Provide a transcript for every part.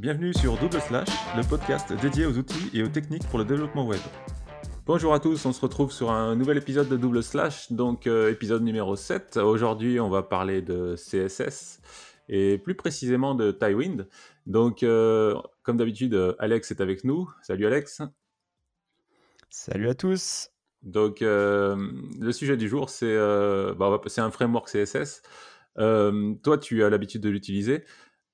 bienvenue sur Double Slash, le podcast dédié aux outils et aux techniques pour le développement web. Bonjour à tous, on se retrouve sur un nouvel épisode de Double Slash, donc euh, épisode numéro 7. Aujourd'hui, on va parler de CSS et plus précisément de Tailwind. Donc, euh, comme d'habitude, Alex est avec nous. Salut Alex. Salut à tous. Donc, euh, le sujet du jour, c'est bah, un framework CSS. toi, tu as l'habitude de l'utiliser.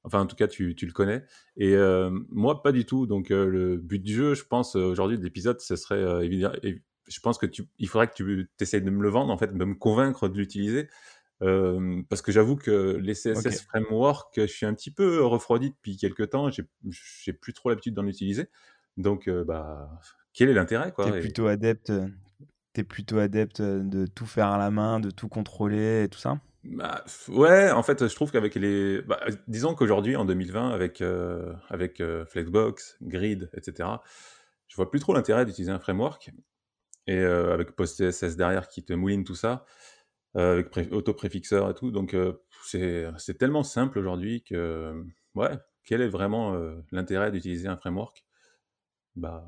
Enfin, en tout cas, tu, le connais. Et euh, moi, pas du tout. Donc, euh, le but du jeu, je pense, euh, aujourd'hui, de l'épisode, ce serait évident. Et je pense que tu, il faudrait que tu essayes de me le vendre, en fait, de me convaincre de l'utiliser. parce que j'avoue que les CSS framework, je suis un petit peu refroidi depuis quelques temps. J'ai plus trop l'habitude d'en utiliser. Donc, bah, quel est l'intérêt Tu es plutôt adepte. Es plutôt adepte de tout faire à la main, de tout contrôler et tout ça? Bah, ouais, en fait, je trouve qu'avec les. Bah, disons qu'aujourd'hui, en 2020, avec, euh, avec euh, Flexbox, Grid, etc., je vois plus trop l'intérêt d'utiliser un framework. Et euh, avec PostCSS derrière qui te mouline tout ça, avec auto-préfixeur et tout. Donc, c'est tellement simple aujourd'hui que. Ouais, quel est vraiment l'intérêt d'utiliser un framework? Bah,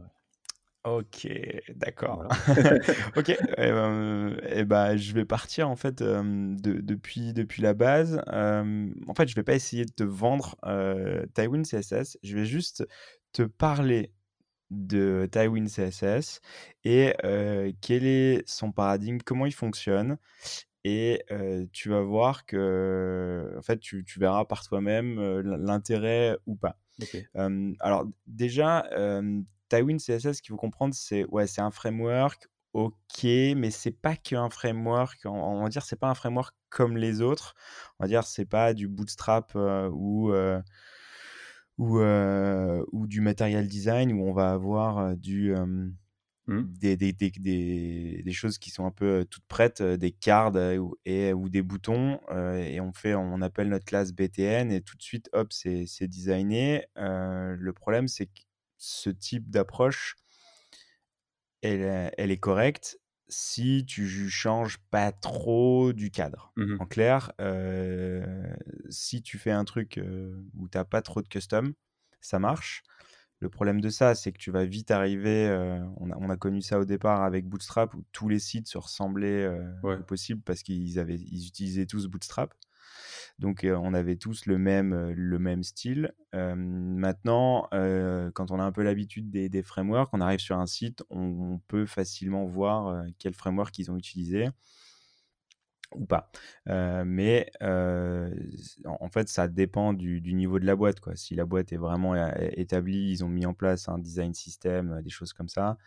Ok, d'accord. ok, et ben, eh ben, je vais partir en fait depuis, depuis la base. en fait, je vais pas essayer de te vendre Tywin CSS. Je vais juste te parler de Tywin CSS et quel est son paradigme, comment il fonctionne. Et tu vas voir que, en fait, tu, tu verras par toi-même l'intérêt ou pas. alors déjà, Tywin CSS, ce qu'il faut comprendre, c'est ouais, c'est un framework, ok, mais c'est pas qu'un framework. On, va dire, c'est pas un framework comme les autres. On va dire, c'est pas du Bootstrap euh, ou euh, ou, euh, ou du Material Design où on va avoir du mmh. des, des, des, des, choses qui sont un peu toutes prêtes, des cards et, ou des boutons, et on fait, on appelle notre classe BTN et tout de suite, hop, c'est designé. le problème, c'est que ce type d'approche, elle, elle, est correcte si tu changes pas trop du cadre. Mmh en clair, si tu fais un truc où tu n'as pas trop de custom, ça marche. Le problème de ça, c'est que tu vas vite arriver. on, a, on, a, connu ça au départ avec Bootstrap où tous les sites se ressemblaient au possible parce qu'ils avaient, ils utilisaient tous Bootstrap. Donc on avait tous le même, le même style. maintenant, quand on a un peu l'habitude des, frameworks, on arrive sur un site, on, peut facilement voir quel framework ils ont utilisé ou pas. mais en fait, ça dépend du, niveau de la boîte. Quoi. Si la boîte est vraiment établie, ils ont mis en place un design system, des choses comme ça,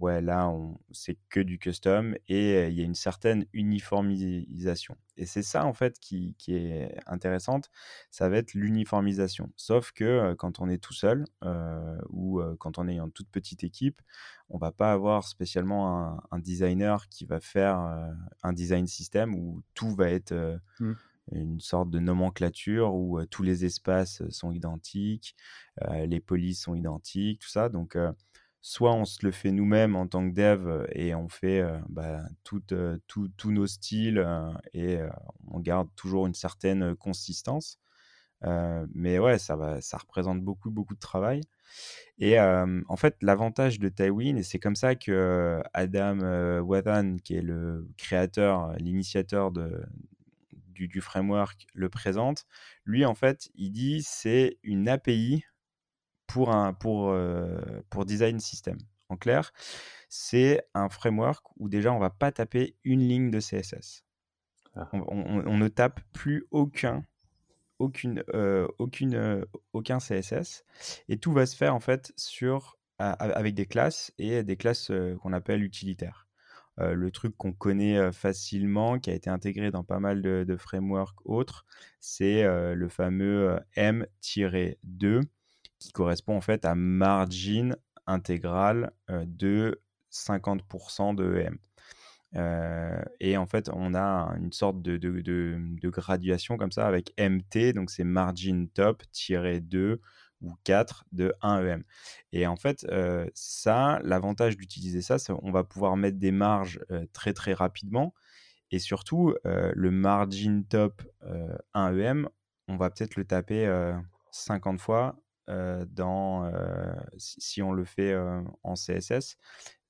ouais, là, c'est que du custom et il y a une certaine uniformisation. Et c'est ça, en fait, qui, est intéressante, ça va être l'uniformisation. Sauf que quand on est tout seul ou quand on est en toute petite équipe, on va pas avoir spécialement un, designer qui va faire un design system où tout va être... Mmh. une sorte de nomenclature où tous les espaces sont identiques, les polices sont identiques, tout ça. Donc, soit on se le fait nous-mêmes en tant que dev et on fait bah, tous nos styles et on garde toujours une certaine consistance. mais ouais, ça, va, ça représente beaucoup, beaucoup de travail. Et en fait, l'avantage de Tywin, et c'est comme ça que Adam Wathan, qui est le créateur, l'initiateur du, du, framework, le présente, lui, en fait, il dit c'est une API pour, un, pour, euh, pour design system. En clair, c'est un framework où déjà on va pas taper une ligne de CSS. Ah. On, ne tape plus aucun, aucune, euh, aucune, euh, aucun CSS et tout va se faire en fait sur, avec des classes et des classes qu'on appelle utilitaires. le truc qu'on connaît facilement, qui a été intégré dans pas mal de, de frameworks autres, c'est le fameux M-2 qui correspond en fait à margin intégral euh, de 50% de EM. Euh, et en fait, on a une sorte de, de, de, graduation comme ça avec MT, donc c'est margin top 2 ou 4 de 1 EM. Et en fait, euh, ça, l'avantage d'utiliser ça, c'est on va pouvoir mettre des marges très très rapidement. Et surtout, le margin top 1 EM, on va peut-être le taper 50 fois dans, si, on le fait en CSS,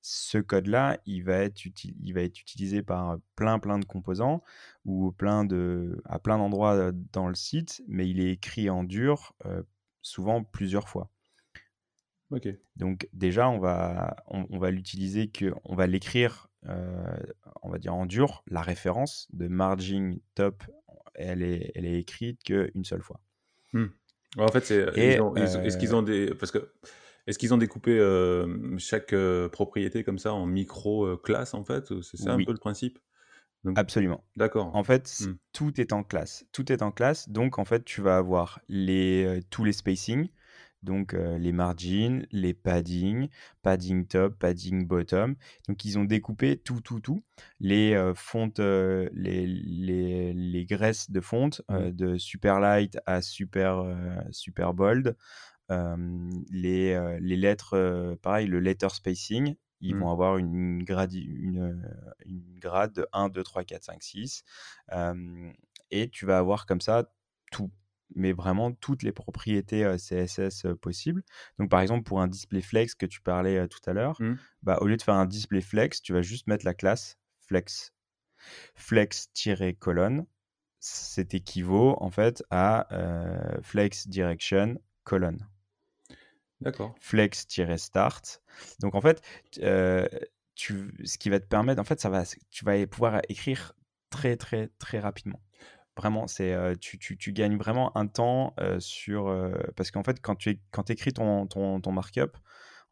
ce code-là, il, va être il va être utilisé par plein plein de composants ou plein de, à plein d'endroits dans le site, mais il est écrit en dur souvent plusieurs fois. Ok. Donc déjà, on va, on, va l'utiliser que, on va l'écrire, on va dire en dur, la référence de margin top, elle est, elle est écrite qu'une seule fois. Hmm. En fait, c'est, est-ce qu'ils ont des, parce que est-ce qu'ils ont découpé euh, chaque euh, propriété comme ça en micro-classes, en fait C'est ça un peu le principe? Absolument. D'accord. En fait, mmh. tout est en classe. Tout est en classe. Donc, en fait, tu vas avoir les, euh, tous les spacings, donc les margins, les padding, padding top, padding bottom. Donc, ils ont découpé tout, tout, tout. Les fontes, les, les, les, graisses de fonte, mmh. de super light à super, super bold les, les lettres, pareil, le letter spacing, ils vont mmh. avoir une, grade, une, une, grade de 1, 2, 3, 4, 5, 6. et tu vas avoir comme ça tout, mais vraiment toutes les propriétés CSS possibles. Donc, par exemple, pour un display flex que tu parlais tout à l'heure, mmh. bah, au lieu de faire un display flex, tu vas juste mettre la classe flex. Flex-colonne, c'est équivaut en fait à flex direction colonne. D'accord. Flex-start. Donc en fait, tu, ce qui va te permettre, en fait, ça va, tu vas pouvoir écrire très très très rapidement. Vraiment, c'est euh, tu, tu, gagnes vraiment un temps euh, sur parce qu'en fait, quand tu quand écris ton, ton, ton, markup,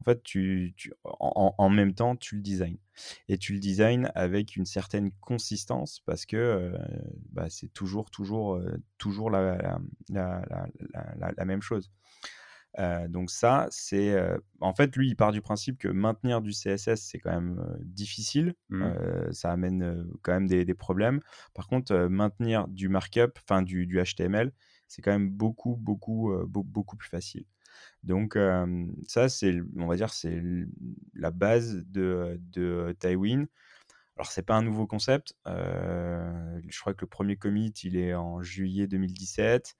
en fait, tu, tu en, en, même temps, tu le design et tu le design avec une certaine consistance parce que bah, c'est toujours toujours toujours la, la, la, la même chose donc ça, c'est en fait lui, il part du principe que maintenir du CSS c'est quand même difficile, mmh. ça amène quand même des, problèmes. Par contre, maintenir du markup, enfin du, du, HTML, c'est quand même beaucoup beaucoup beaucoup plus facile. Donc ça, c'est on va dire c'est la base de, de Tailwind. Alors, c'est pas un nouveau concept. Euh, je crois que le premier commit, il est en juillet 2017.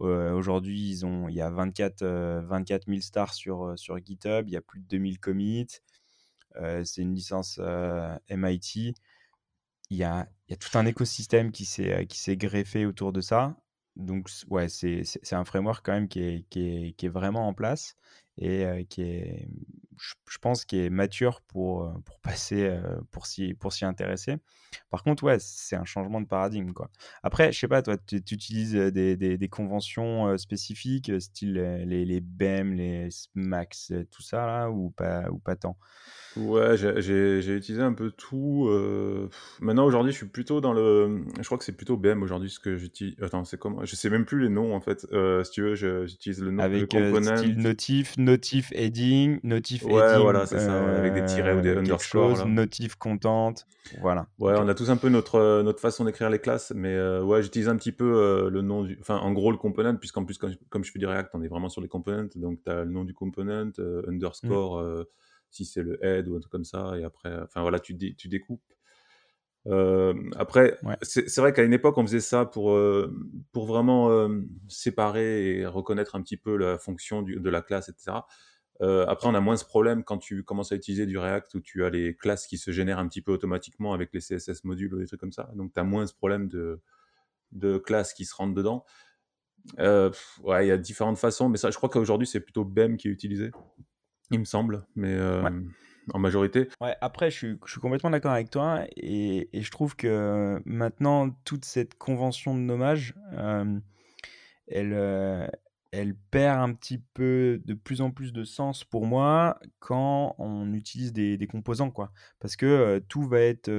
Euh, aujourd'hui, il y a 24, 24 000 stars sur, euh, sur GitHub. Il y a plus de 2000 commits. c'est une licence MIT. Il y, a, il y a tout un écosystème qui s'est, greffé autour de ça. Donc, ouais, c'est, c'est un framework quand même qui est, qui est, qui est vraiment en place et qui est, je, pense, qui est mature pour, pour passer, pour s'y, pour s'y intéresser. Par contre, ouais, c'est un changement de paradigme, quoi. Après, je sais pas, toi, tu, utilises des, des, des, conventions spécifiques, style les, les BEM, les SMAX, tout ça, là, ou pas, ou pas tant? Ouais, j'ai utilisé un peu tout. Euh, maintenant, aujourd'hui, je suis plutôt dans le. Je crois que c'est plutôt BM aujourd'hui ce que j'utilise. Attends, c'est comment Je sais même plus les noms en fait. Euh, si tu veux, j'utilise le nom Avec le component. style notif, notif heading, notif ouais, voilà, c'est ça, avec des tirets ou des underscores. Notif content, voilà. Ouais, on a tous un peu notre, notre façon d'écrire les classes, mais euh, ouais, j'utilise un petit peu le nom du. Enfin, en gros, le component, puisqu'en plus, comme je fais du React, on est vraiment sur les components. Donc, tu as le nom du component, mmh. underscore si c'est le head ou un truc comme ça, et après, enfin voilà, tu, tu découpes. Euh, après, c'est vrai qu'à une époque, on faisait ça pour, euh, pour vraiment euh, séparer et reconnaître un petit peu la fonction de la classe, etc. après, on a moins ce problème quand tu commences à utiliser du React où tu as les classes qui se génèrent un petit peu automatiquement avec les CSS modules ou des trucs comme ça. Donc, tu as moins ce problème de, de classes qui se rentrent dedans. ouais, il y a différentes façons, mais ça, je crois qu'aujourd'hui, c'est plutôt BEM qui est utilisé il me semble, mais en majorité. Ouais, après, je suis, je suis complètement d'accord avec toi, et, et, je trouve que maintenant, toute cette convention de nommage, elle, elle perd un petit peu de plus en plus de sens pour moi quand on utilise des, des composants, quoi. Parce que tout va être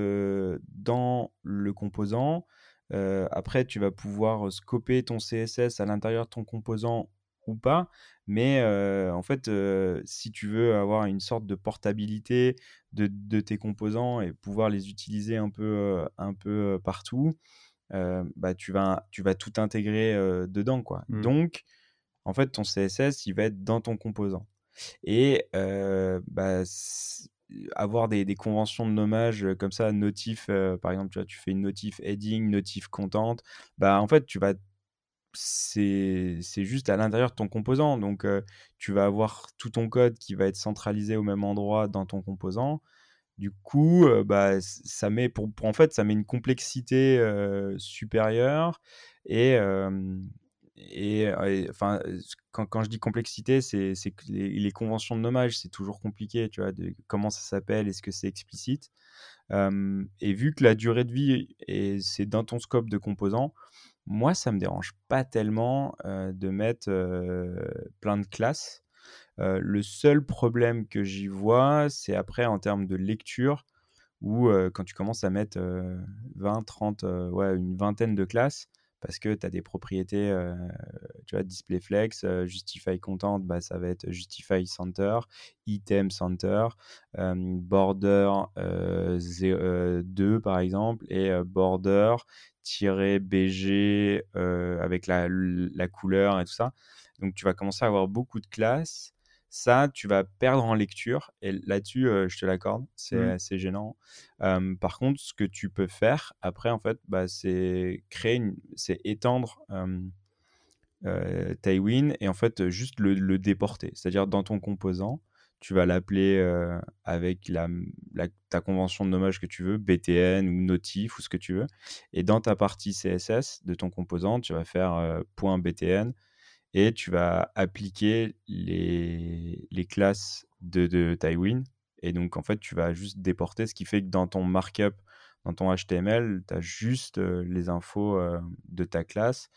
dans le composant. après, tu vas pouvoir scoper ton CSS à l'intérieur de ton composant ou pas. Mais en fait, si tu veux avoir une sorte de portabilité de, tes composants et pouvoir les utiliser un peu, un peu partout, bah, tu, vas, tu vas tout intégrer dedans. Quoi. Mmh. Donc, en fait, ton CSS, il va être dans ton composant. Et bah, avoir des, des, conventions de nommage comme ça, notif, par exemple, tu, vois, tu fais une notif heading, notif content, bah, en fait, tu vas c'est juste à l'intérieur de ton composant. Donc, tu vas avoir tout ton code qui va être centralisé au même endroit dans ton composant. Du coup, bah, ça met pour, en fait, ça met une complexité supérieure et, et, enfin, quand, quand, je dis complexité, c'est que les, conventions de nommage, c'est toujours compliqué, tu vois, de comment ça s'appelle, est-ce que c'est explicite. et vu que la durée de vie, c'est dans ton scope de composants, moi, ça me dérange pas tellement de mettre plein de classes. le seul problème que j'y vois, c'est après en termes de lecture, où quand tu commences à mettre 20, 30, ouais, une vingtaine de classes, parce que tu as des propriétés, tu vois, display flex, justify content, bah, ça va être justify center, item center, border 2 par exemple, et border BG avec la, la, couleur et tout ça. Donc tu vas commencer à avoir beaucoup de classes ça, tu vas perdre en lecture. Et là-dessus, je te l'accorde, c'est mmh. assez gênant. par contre, ce que tu peux faire après, en fait, bah, c'est créer, c'est étendre euh, Tailwind et en fait juste le, déporter. C'est-à-dire dans ton composant, tu vas l'appeler avec la, ta convention de nommage que tu veux, BTN ou Notif ou ce que tu veux. Et dans ta partie CSS de ton composant, tu vas faire .btn et tu vas appliquer les, classes de, de Tailwind. Et donc, en fait, tu vas juste déporter, ce qui fait que dans ton markup, dans ton HTML, tu as juste les infos de ta classe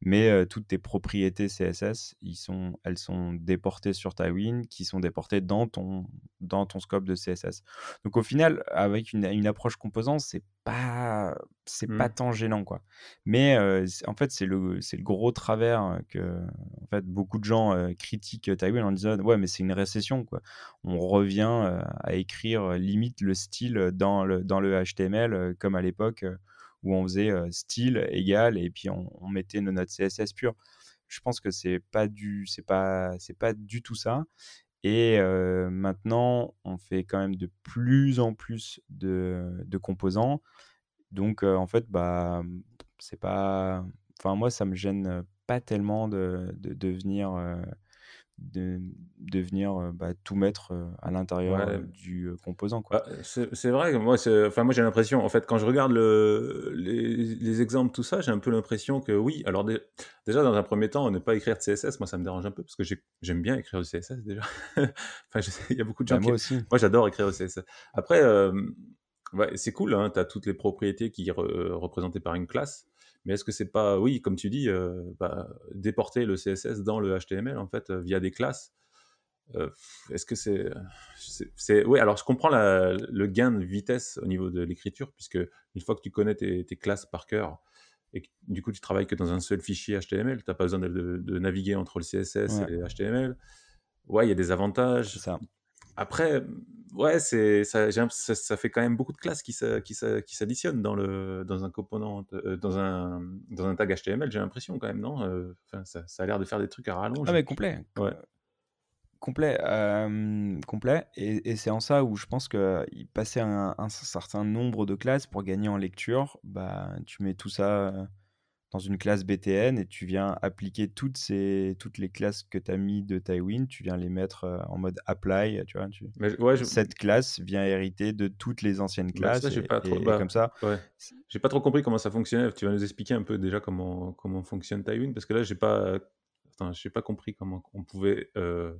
mais toutes tes propriétés CSS, ils sont, elles sont déportées sur Tailwind, qui sont déportées dans ton, dans ton scope de CSS. Donc au final, avec une, une approche composant, c'est pas, c'est pas mmh. tant gênant quoi. Mais en fait, c'est le, c'est le gros travers que, en fait, beaucoup de gens critiquent Tailwind en disant ouais, mais c'est une récession quoi. On revient à écrire limite le style dans le, dans le HTML comme à l'époque où on faisait style égal et puis on, mettait nos notes CSS pures. Je pense que c'est pas du, c'est pas, c'est pas du tout ça. Et maintenant, on fait quand même de plus en plus de, de composants. Donc, en fait, bah, c'est pas. Enfin, moi, ça me gêne pas tellement de, de, de venir de, de venir euh, bah, tout mettre euh, à l'intérieur euh, du composant. Quoi. Bah, c'est vrai, moi, enfin, moi j'ai l'impression, en fait, quand je regarde le, les, les, exemples, tout ça, j'ai un peu l'impression que oui, alors déjà dans un premier temps, ne pas écrire de CSS, moi ça me dérange un peu parce que j'aime bien écrire du CSS déjà. enfin, il y a beaucoup de bah, gens moi qui... Aussi. Moi j'adore écrire du CSS. Après, ouais, c'est cool, hein, tu as toutes les propriétés qui sont représentées par une classe. Mais est-ce que c'est pas, oui, comme tu dis, euh, bah, déporter le CSS dans le HTML en fait euh, via des classes euh, Est-ce que c'est, c'est, oui, alors je comprends le gain de vitesse au niveau de l'écriture puisque une fois que tu connais tes, classes par cœur et que, du coup tu travailles que dans un seul fichier HTML, tu n'as pas besoin de, naviguer entre le CSS et le HTML. Ouais, il y a des avantages. Ça. Après, ouais, c'est ça, ça, fait quand même beaucoup de classes qui s'additionnent dans le dans un component euh, dans un dans un tag HTML. J'ai l'impression quand même, non euh, Enfin, ça, ça, a l'air de faire des trucs à rallonge. Ah mais complet. Ouais. Complet, euh, complet, et, et c'est en ça où je pense que passer un, un, certain nombre de classes pour gagner en lecture, bah tu mets tout ça dans une classe BTN et tu viens appliquer toutes, ces, toutes les classes que tu as mis de Tailwind, tu viens les mettre euh, en mode apply, tu vois. Tu... Cette classe vient hériter de toutes les anciennes bah, classes. pas trop... Bah, comme ça. J'ai pas trop compris comment ça fonctionnait. Tu vas nous expliquer un peu déjà comment, comment fonctionne Tailwind parce que là, j'ai pas. Attends, pas compris comment on pouvait euh,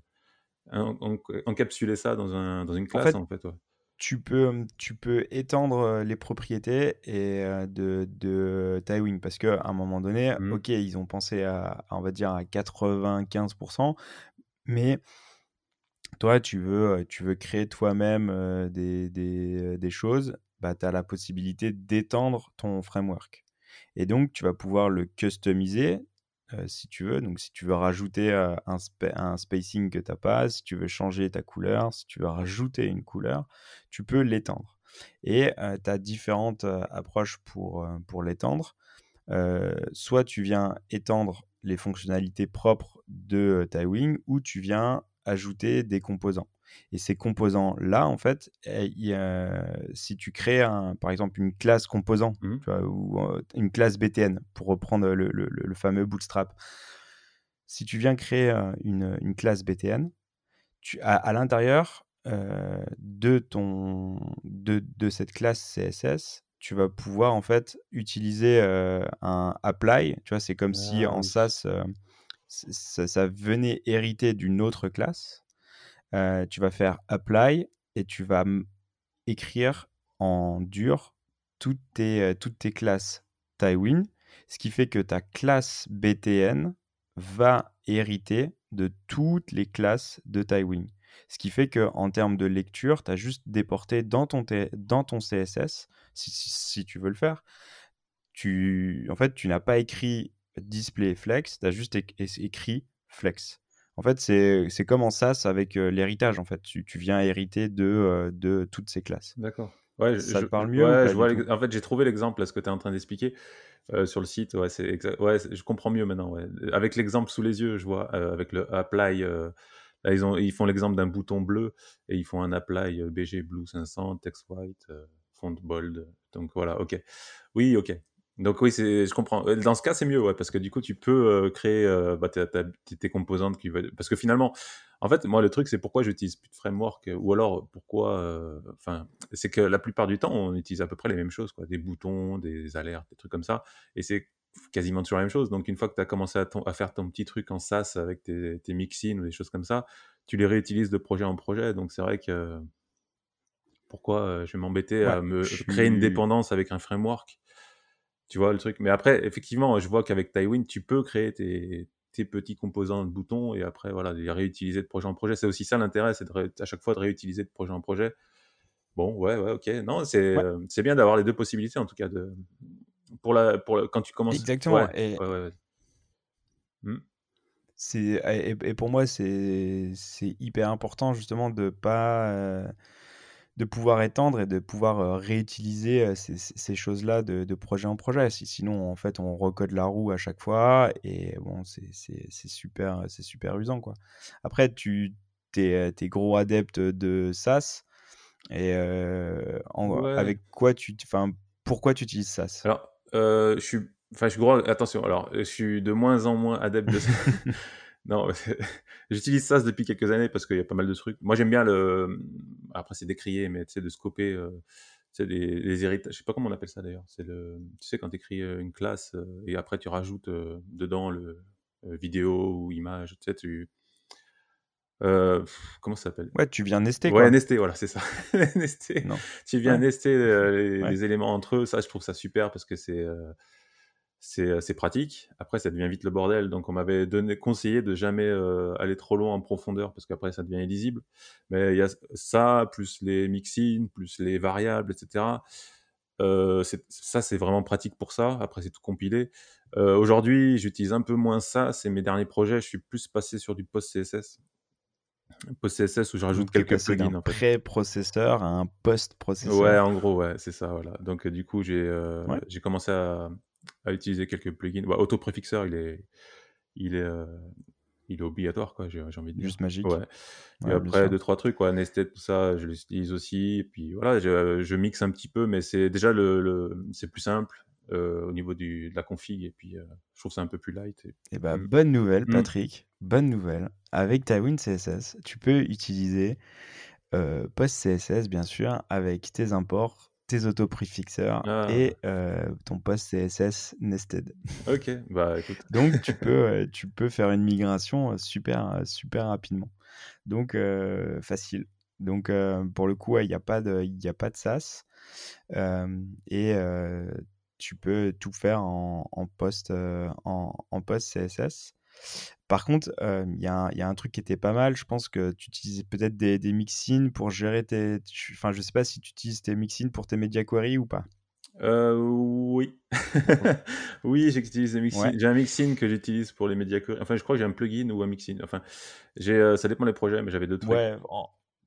encapsuler ça dans, un, dans une classe en fait. En fait tu peux, tu peux étendre les propriétés et, de, de Tailwind parce qu'à un moment donné, mmh. ok, ils ont pensé à, on va dire, à 95%, mais toi, tu veux, tu veux créer toi-même des, des, des, choses, bah, tu as la possibilité d'étendre ton framework. Et donc, tu vas pouvoir le customiser euh, si tu veux. Donc, si tu veux rajouter euh, un, spacing que tu n'as pas, si tu veux changer ta couleur, si tu veux rajouter une couleur, tu peux l'étendre. Et euh, tu as différentes approches pour, pour l'étendre. soit tu viens étendre les fonctionnalités propres de Tailwind ou tu viens ajouter des composants. Et ces composants-là, en fait, eh, si tu crées, un, par exemple, une classe composant mmh. ou une classe BTN, pour reprendre le, fameux Bootstrap, si tu viens créer une, classe BTN, tu, à, à l'intérieur de, ton, de, de cette classe CSS, tu vas pouvoir en fait utiliser un apply. Tu vois, c'est comme si ah en SAS, ça, venait hériter d'une autre classe. Tu vas faire apply et tu vas écrire en dur toutes tes, tes classes Tywin, ce qui fait que ta classe BTN va hériter de toutes les classes de Tywin. Ce qui fait qu'en termes de lecture, tu as juste déporté dans ton, CSS, si, tu veux le faire. En fait, tu n'as pas écrit display flex, tu as juste écrit flex. En fait, c'est comme en SAS avec euh, l'héritage. En fait, tu, viens hériter de, euh, de toutes ces classes. D'accord. Ouais, ça te parle mieux En fait, j'ai trouvé l'exemple, ce que tu es en train d'expliquer euh, sur le site. Ouais, c'est ouais, je comprends mieux maintenant. Avec l'exemple sous les yeux, je vois, avec le apply Là, ils, ont, ils font l'exemple d'un bouton bleu et ils font un apply BG Blue 500, text white, euh, font bold. Donc voilà, ok. Oui, ok. Donc oui, je comprends. Euh, dans ce cas, c'est mieux, ouais, parce que du coup, tu peux créer bah, tes composantes qui veulent. Parce que finalement, en fait, moi, le truc, c'est pourquoi j'utilise plus de framework, ou alors pourquoi. Enfin, c'est que la plupart du temps, on utilise à peu près les mêmes choses, quoi, des boutons, des alertes, des trucs comme ça. Et c'est quasiment toujours la même chose. Donc, une fois que tu as commencé à, faire ton petit truc en SaaS avec tes, tes mixins ou des choses comme ça, tu les réutilises de projet en projet. Donc, c'est vrai que pourquoi euh, je vais m'embêter à me créer une dépendance avec un framework? Tu vois le truc. Mais après, effectivement, je vois qu'avec Tywin, tu peux créer tes, petits composants de boutons et après, voilà, les réutiliser de projet en projet. C'est aussi ça l'intérêt, c'est à chaque fois de réutiliser de projet en projet. Bon, ouais, ouais, ok. Non, c'est c'est bien d'avoir les deux possibilités, en tout cas, de, pour la, pour quand tu commences. Exactement. et... Hmm. Et, pour moi, c'est, c'est hyper important justement de pas euh, de pouvoir étendre et de pouvoir réutiliser ces, ces choses-là de, de, projet en projet. Sinon, en fait, on recode la roue à chaque fois et bon, c'est, super, c'est super usant quoi. Après, tu es, es, gros adepte de SaaS et avec quoi tu, enfin, pourquoi tu utilises SaaS? Alors, euh, je suis, enfin, je suis gros. Attention, alors, je suis de moins en moins adepte de ça. Non, j'utilise ça depuis quelques années parce qu'il y a pas mal de trucs. Moi, j'aime bien le. Après, c'est décrié, mais tu sais, de scoper. Euh, tu sais, les, les, héritages. Je sais pas comment on appelle ça d'ailleurs. C'est le. Tu sais, quand tu écris euh, une classe et après tu rajoutes dedans le vidéo ou image. Tu sais, tu. comment ça s'appelle? Ouais, tu viens nester. Quoi. Ouais, nester, voilà, c'est ça. nester. Non. Tu viens nester les, éléments entre eux. Ça, je trouve ça super parce que c'est c'est pratique. Après, ça devient vite le bordel. Donc, on m'avait donné conseillé de jamais aller trop loin en profondeur parce qu'après, ça devient illisible. Mais il y a ça, plus les mixins, plus les variables, etc. ça, c'est vraiment pratique pour ça. Après, c'est tout compilé. Aujourd'hui, j'utilise un peu moins ça. C'est mes derniers projets. Je suis plus passé sur du post-CSS post-CSS où je rajoute quelques plugins. Un pré-processeur à un post-processeur. Ouais, en gros, ouais, c'est ça. Voilà. Donc, du coup, j'ai euh, j'ai commencé à, à, utiliser quelques plugins. Bah, Auto-préfixeur, il est, il, est, euh, il est obligatoire, quoi, j'ai envie de dire. Juste magique. Ouais. et après, deux, trois trucs, quoi. Nested, tout ça, je l'utilise aussi. Et puis voilà, je, je, mixe un petit peu, mais c'est déjà le, le c'est plus simple. Euh, au niveau du, de la config et puis je trouve ça un peu plus light. Et, et bah, mmh. bonne nouvelle, mmh. Patrick bonne nouvelle, avec Tywin CSS, tu peux utiliser euh, PostCSS, bien sûr, avec tes imports, tes auto-prefixeurs ah. et euh, ton post CSS nested. Ok, bah écoute. Donc tu peux, euh, tu peux faire une migration euh, super, super rapidement. Donc facile. Donc pour le coup, il n'y a pas de, il a pas de SAS et tu peux tout faire en, en post, en, en post CSS. Par contre, il y, a un truc qui était pas mal. Je pense que tu utilisais peut-être des, des mixins pour gérer tes. Enfin, je sais pas si tu utilises tes mixins pour tes media queries ou pas. Euh, oui. oui, j'utilise des mixins. J'ai un mixin que j'utilise pour les media queries. Enfin, je crois que j'ai un plugin ou un mixin. Enfin, j'ai, ça dépend des projets, mais j'avais d'autres trucs. Ouais,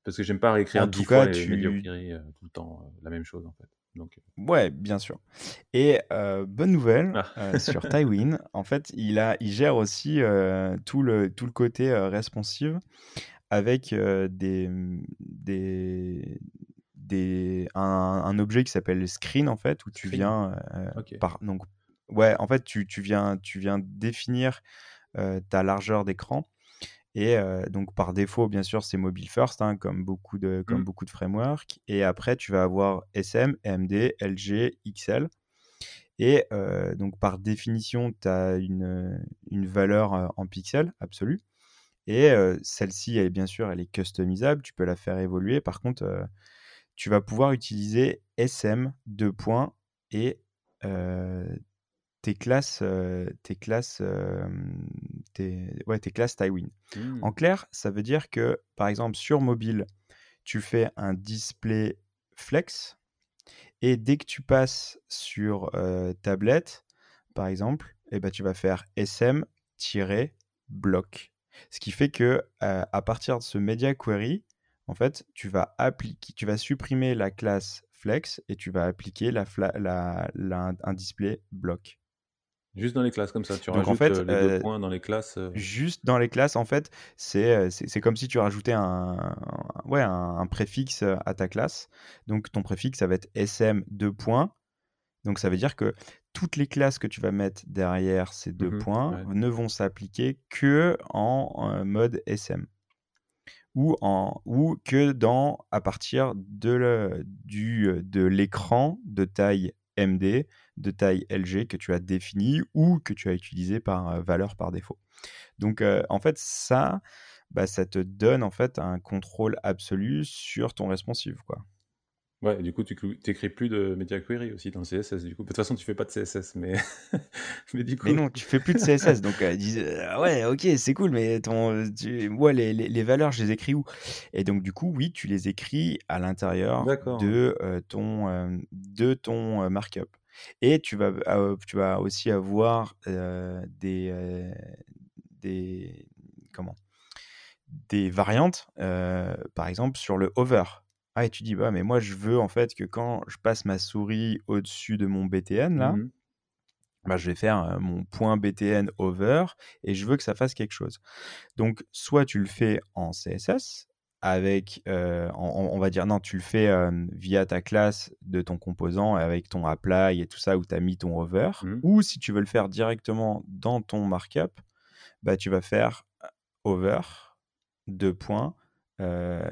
Parce que j'aime pas réécrire en tout cas, fois les media queries tout le temps, la même chose en fait. Donc... Euh. Ouais, bien sûr. Et bonne nouvelle ah. sur Tywin, en fait, il, a, il gère aussi tout, le, tout le côté responsive avec des, des, des, un, objet qui s'appelle screen en fait, où tu viens par donc ouais en fait tu, tu viens tu viens définir ta largeur d'écran et donc par défaut bien sûr c'est mobile first hein, comme beaucoup de comme mmh. beaucoup de frameworks et après tu vas avoir SM, AMD, LG, XL et donc par définition tu as une, une valeur en pixels absolue et celle-ci, elle, bien sûr, elle est customisable, tu peux la faire évoluer. Par contre, tu vas pouvoir utiliser SM, deux points, et tes classes, tes classes, tes, ouais, tes classes Tywin. En mmh. clair, ça veut dire que, par exemple, sur mobile, tu fais un display flex, et dès que tu passes sur tablette, par exemple, eh ben, tu vas faire SM-block. Ce qui fait que à partir de ce media query, en fait, tu vas appliquer, tu vas supprimer la classe flex et tu vas appliquer la, un display block. Juste dans les classes comme ça, tu rajoutes en fait, les deux points dans les classes. Juste dans les classes, en fait, c'est c'est comme si tu rajoutais un, ouais, un, préfixe à ta classe. Donc ton préfixe, ça va être sm 2 points. Donc ça veut dire que toutes les classes que tu vas mettre derrière ces deux mmh points ne vont s'appliquer que en, mode SM ou, en, ou que dans, à partir de, du, de l'écran de taille MD, de taille LG que tu as défini ou que tu as utilisé par valeur par défaut. Donc en fait ça, bah, ça te donne en fait un contrôle absolu sur ton responsive quoi. Ouais, du coup, tu n'écris plus de Media Query aussi dans le CSS. Du coup, de toute façon, tu fais pas de CSS, mais, mais du coup. Mais non, tu fais plus de CSS. donc, euh, euh, ouais, ok, c'est cool, mais ton, tu... ouais, les, les, valeurs, je les écris où? Et donc, du coup, oui, tu les écris à l'intérieur de, euh, ton, de ton markup. Et tu vas, tu vas aussi avoir des, des, comment? Des variantes, par exemple, sur le over. Ah et tu dis: «Bah, mais moi je veux en fait que quand je passe ma souris au-dessus de mon BTN là, mmh bah, je vais faire, mon point BTN over et je veux que ça fasse quelque chose». Donc soit tu le fais en CSS avec, on va dire non, tu le fais, via ta classe de ton composant avec ton apply et tout ça où tu as mis ton over mmh. ou si tu veux le faire directement dans ton markup, bah, tu vas faire, over, deux points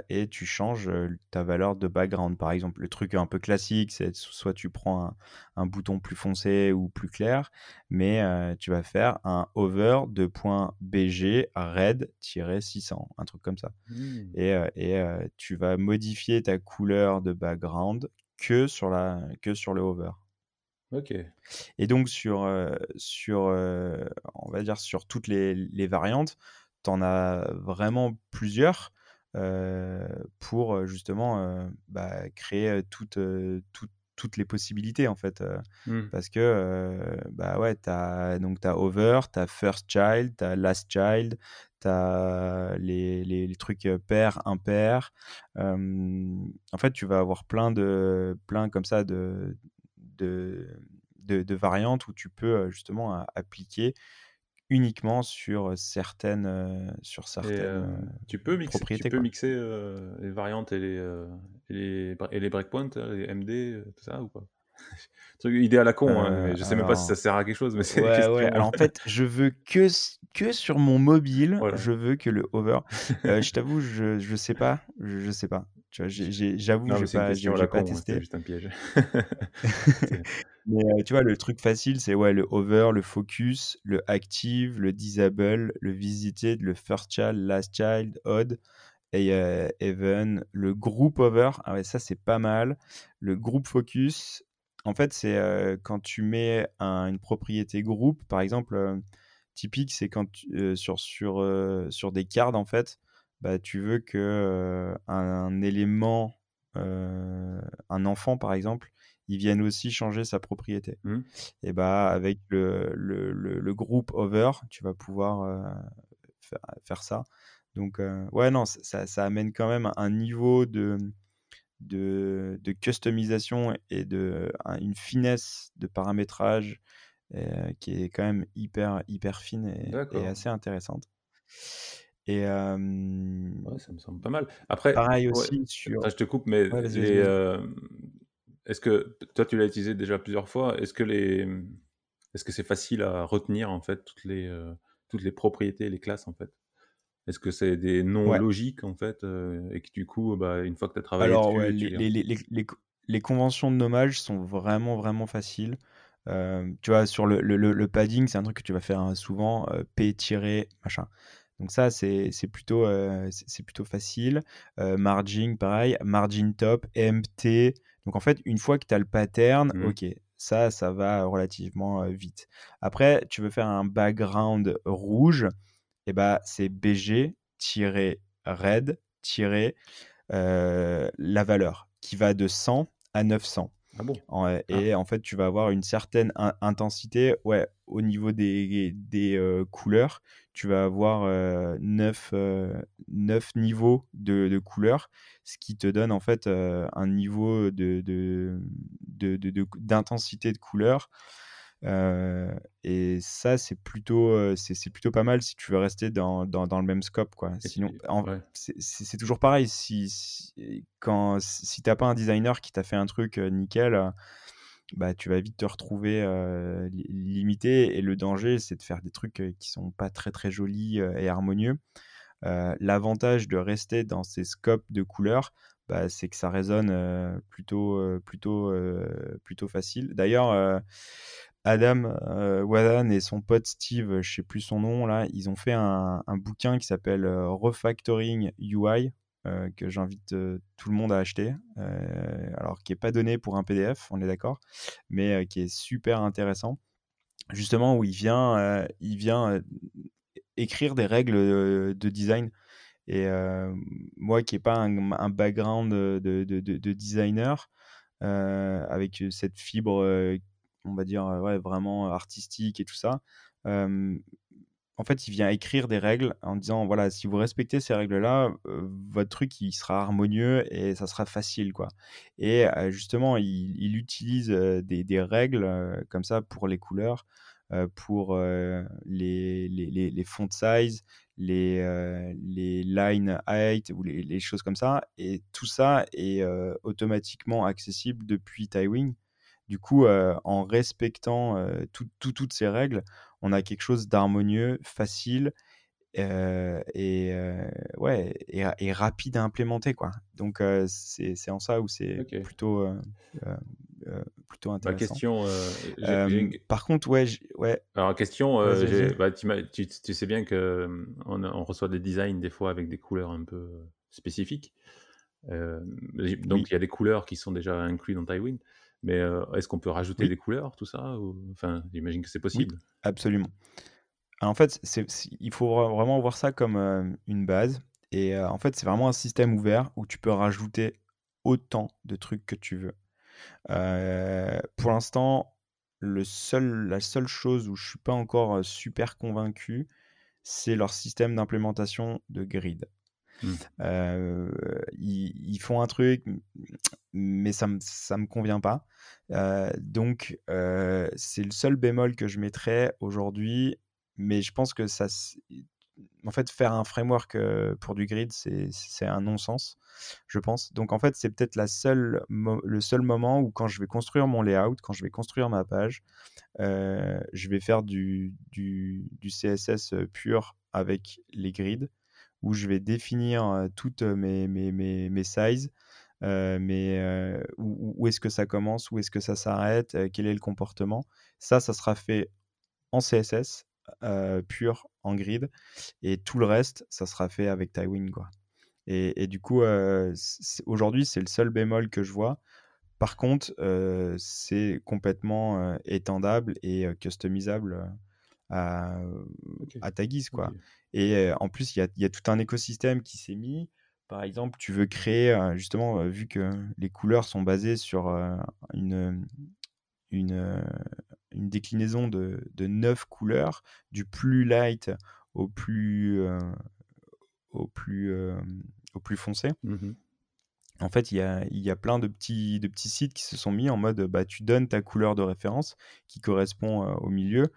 et tu changes ta valeur de background. Par exemple, le truc un peu classique, c'est soit tu prends un, bouton plus foncé ou plus clair, mais tu vas faire un over de point .bg red-600, un truc comme ça. Mmh. Et, et tu vas modifier ta couleur de background que sur, la, que sur le over. Ok. Et donc sur, sur on va dire sur toutes les, les variantes, tu en as vraiment plusieurs pour justement bah, créer toutes, toutes, les possibilités en fait. Mmh. Parce que bah ouais, tu as, donc, as over, tu as first child, tu as last child, tu as les, les, les, trucs pair, impair. en fait, tu vas avoir plein de plein comme ça de, de, de, de variantes où tu peux justement appliquer uniquement sur certaines, sur certaines tu peux mixer, propriétés. Tu peux mixer les variantes et les, et les, et les breakpoints, les MD, tout ça ou pas? Truc idée à la con, hein, mais je sais même pas si ça sert à quelque chose, mais c'est ouais, ouais. Alors en fait, je veux que, que sur mon mobile, je veux que le hover. je t'avoue, je, je sais pas, je, je sais pas. J'avoue, j'ai pas, pas hein, testé. juste un piège. mais euh, tu vois, le truc facile, c'est ouais, le over, le focus, le active, le disable, le visited, le first child, last child, odd, et euh, even, le group over. Ah ouais, ça c'est pas mal. Le group focus, en fait, c'est euh, quand tu mets une propriété groupe, par exemple, typique, c'est quand sur, sur, sur des cartes, en fait, bah, tu veux que un, élément, un enfant par exemple, il vienne aussi changer sa propriété. Mmh. Et bah avec le, le, le, groupe over, tu vas pouvoir faire, ça. Donc ouais non, ça, ça, amène quand même un niveau de de, de customisation et de une finesse de paramétrage qui est quand même hyper hyper fine et assez intéressante. Et ouais, ça me semble pas mal. Après, pareil aussi sur. je te coupe, mais est-ce que toi tu l'as utilisé déjà plusieurs fois? Est-ce que les est-ce que c'est facile à retenir en fait toutes les toutes les propriétés, les classes en fait? Est-ce que c'est des noms logiques en fait et que du coup, bah, une fois que tu as travaillé Alors, ouais, les, les, les, les, conventions de nommage sont vraiment vraiment faciles. tu vois, sur le, le, le padding, c'est un truc que tu vas faire hein, souvent, P-machin. Donc ça, c'est plutôt, c'est plutôt facile. margin, pareil. Margin top, MT. Donc en fait, une fois que tu as le pattern, mmh. ok, ça, ça va relativement vite. Après, tu veux faire un background rouge, eh bah, c'est BG-red- la valeur qui va de 100 à 900. Ah bon? Ah. Et en fait, tu vas avoir une certaine intensité ouais, au niveau des, des couleurs. Tu vas avoir 9, niveaux de, de, couleurs, ce qui te donne en fait un niveau d'intensité de, de, de, de, couleur euh, et ça, c'est plutôt, euh, c'est plutôt pas mal si tu veux rester dans, dans, dans le même scope. Quoi. Sinon, c'est toujours pareil. Si, si, quand, si t'as pas un designer qui t'a fait un truc nickel, bah, tu vas vite te retrouver limité. Et le danger, c'est de faire des trucs qui sont pas très très jolis et harmonieux. L'avantage de rester dans ces scopes de couleurs, bah, c'est que ça résonne plutôt, plutôt, plutôt facile. D'ailleurs, Adam euh, Wadan et son pote Steve, je sais plus son nom là, ils ont fait un, bouquin qui s'appelle euh, Refactoring UI euh, que j'invite tout le monde à acheter. alors qui est pas donné pour un PDF, on est d'accord, mais qui est super intéressant. Justement où il vient, il vient écrire des règles de design. Et moi qui n'ai pas un, background de designer, avec cette fibre on va dire, ouais, vraiment artistique et tout ça. en fait, il vient écrire des règles en disant voilà, si vous respectez ces règles-là, votre truc il sera harmonieux et ça sera facile quoi. Et justement, il, utilise des, des, règles comme ça pour les couleurs, pour les, les, les, font size, les, les line height ou les, les, choses comme ça. Et tout ça est automatiquement accessible depuis Tywing. Du coup, en respectant toutes ces règles, on a quelque chose d'harmonieux, facile et, ouais, et, rapide à implémenter. Quoi. Donc, c'est en ça où c'est plutôt, plutôt intéressant. question, par contre, ouais. ouais. Alors, question, bah, tu, tu, sais bien qu'on on reçoit des designs des fois avec des couleurs un peu spécifiques. donc, il y a des couleurs qui sont déjà incluses dans Tywin. Mais est-ce qu'on peut rajouter des couleurs, tout ça Enfin, j'imagine que c'est possible. absolument. en fait, il faut vraiment voir ça comme une base. Et en fait, c'est vraiment un système ouvert où tu peux rajouter autant de trucs que tu veux. pour l'instant, le seul, la seule chose où je suis pas encore super convaincu, c'est leur système d'implémentation de grid. Mmh. ils, font un truc, mais ça me, ça me convient pas. donc, c'est le seul bémol que je mettrais aujourd'hui, mais je pense que ça. En fait, faire un framework pour du grid, c'est un non-sens, je pense. Donc, en fait, c'est peut-être le seul moment où, quand je vais construire mon layout, quand je vais construire ma page, je vais faire du, du CSS pur avec les grids où je vais définir toutes mes, mes, mes, mes sizes, mais où, où est-ce que ça commence, où est-ce que ça s'arrête, quel est le comportement. Ça, ça sera fait en CSS, pur, en grid, et tout le reste, ça sera fait avec Tywin. Quoi. Et, et du coup, aujourd'hui, c'est le seul bémol que je vois. Par contre, c'est complètement étendable et customisable à, à ta guise. Quoi. Et en plus, il y a, y a, tout un écosystème qui s'est mis. Par exemple, tu veux créer, justement, vu que les couleurs sont basées sur une, une, une déclinaison de, de 9 couleurs, du plus light au plus, au plus, au plus foncé. Mmh en fait, il y a, y a, plein de petits, de petits sites qui se sont mis en mode bah, tu donnes ta couleur de référence qui correspond au milieu.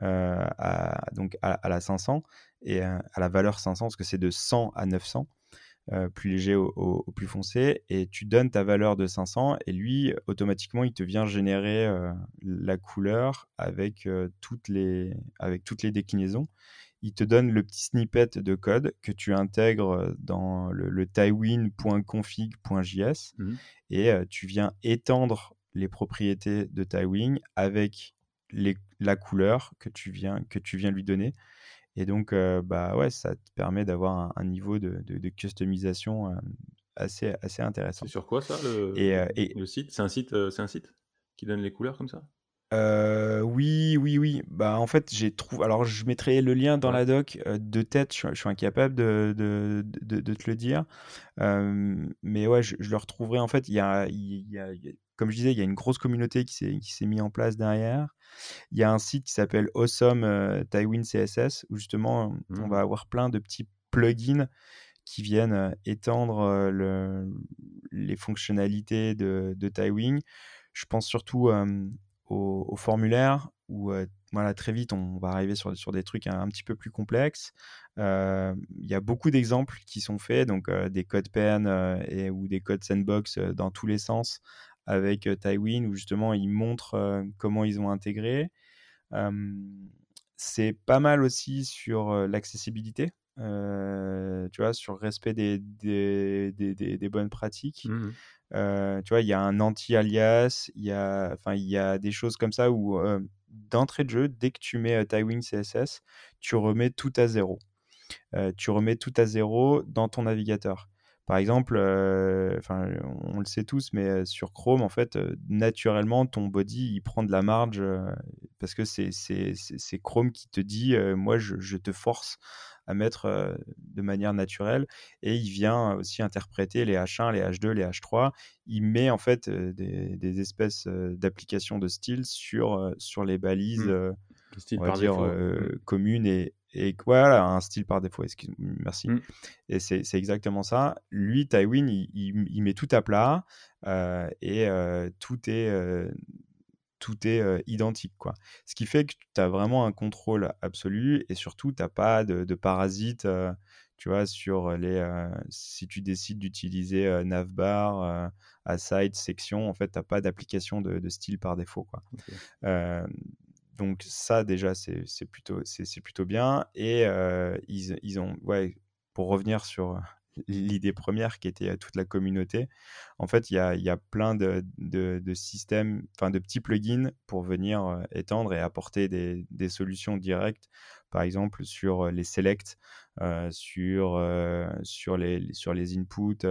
À, donc à, la 500 et à la valeur 500 parce que c'est de 100 à 900. plus léger au, plus foncé, et tu donnes ta valeur de 500, et lui, automatiquement, il te vient générer la couleur avec, toutes les, avec toutes les déclinaisons il te donne le petit snippet de code que tu intègres dans le, le tywin.config.js mmh et tu viens étendre les propriétés de Tywin avec la couleur que tu viens, que tu viens lui donner. Et donc, bah ouais, ça te permet d'avoir un, niveau de, customisation assez, assez intéressant. C'est sur quoi ça, le, et, le site? C'est un site, c'est un site qui donne les couleurs comme ça? Oui, oui, oui. Bah, en fait, j'ai trouvé. Alors, je mettrai le lien dans la doc. de tête, je, suis incapable de, de, de, te le dire. mais ouais, je, le retrouverai. En fait, il y a, il y a, comme je disais, il y a une grosse communauté qui s'est, mise en place derrière. Il y a un site qui s'appelle Awesome Tywin CSS où justement, on va mmh. avoir plein de petits plugins qui viennent étendre le, les fonctionnalités de, de Tywin. Je pense surtout au, formulaire où voilà, très vite on va arriver sur, sur des trucs un, petit peu plus complexes. Il y a beaucoup d'exemples qui sont faits, donc des codes pen et, ou des codes sandbox dans tous les sens avec Tywin où justement ils montrent comment ils ont intégré. c'est pas mal aussi sur l'accessibilité. tu vois, sur le respect des, des, des, bonnes pratiques. Mmh tu vois, il y a un anti-alias, il y a, enfin, il y a des choses comme ça où d'entrée de jeu, dès que tu mets Tywin CSS, tu remets tout à zéro. tu remets tout à zéro dans ton navigateur. Par exemple, enfin, on le sait tous, mais sur Chrome, en fait, naturellement, ton body, il prend de la marge parce que c'est Chrome qui te dit, moi, je, je, te force à mettre de manière naturelle. Et il vient aussi interpréter les H1, les H2, les H3. Il met en fait des, espèces d'applications de style sur, sur les balises, mmh. on va dire, mmh. communes et, et voilà, un style par défaut, excuse merci. Mmh. Et c'est exactement ça. Lui, Tywin, il, il, met tout à plat et tout est tout est identique. Quoi. Ce qui fait que tu as vraiment un contrôle absolu et surtout, tu n'as pas de, de parasites tu vois, sur les. si tu décides d'utiliser navbar, aside, section, en fait, tu n'as pas d'application de, style par défaut. Quoi. Donc, ça, déjà, c'est plutôt, bien. Et ils, ils, ont. Ouais, pour revenir sur l'idée première qui était toute la communauté. En fait, il y a, y a, plein de, de, systèmes, enfin de petits plugins pour venir étendre et apporter des, des, solutions directes, par exemple sur les selects, sur, sur, les, sur les inputs,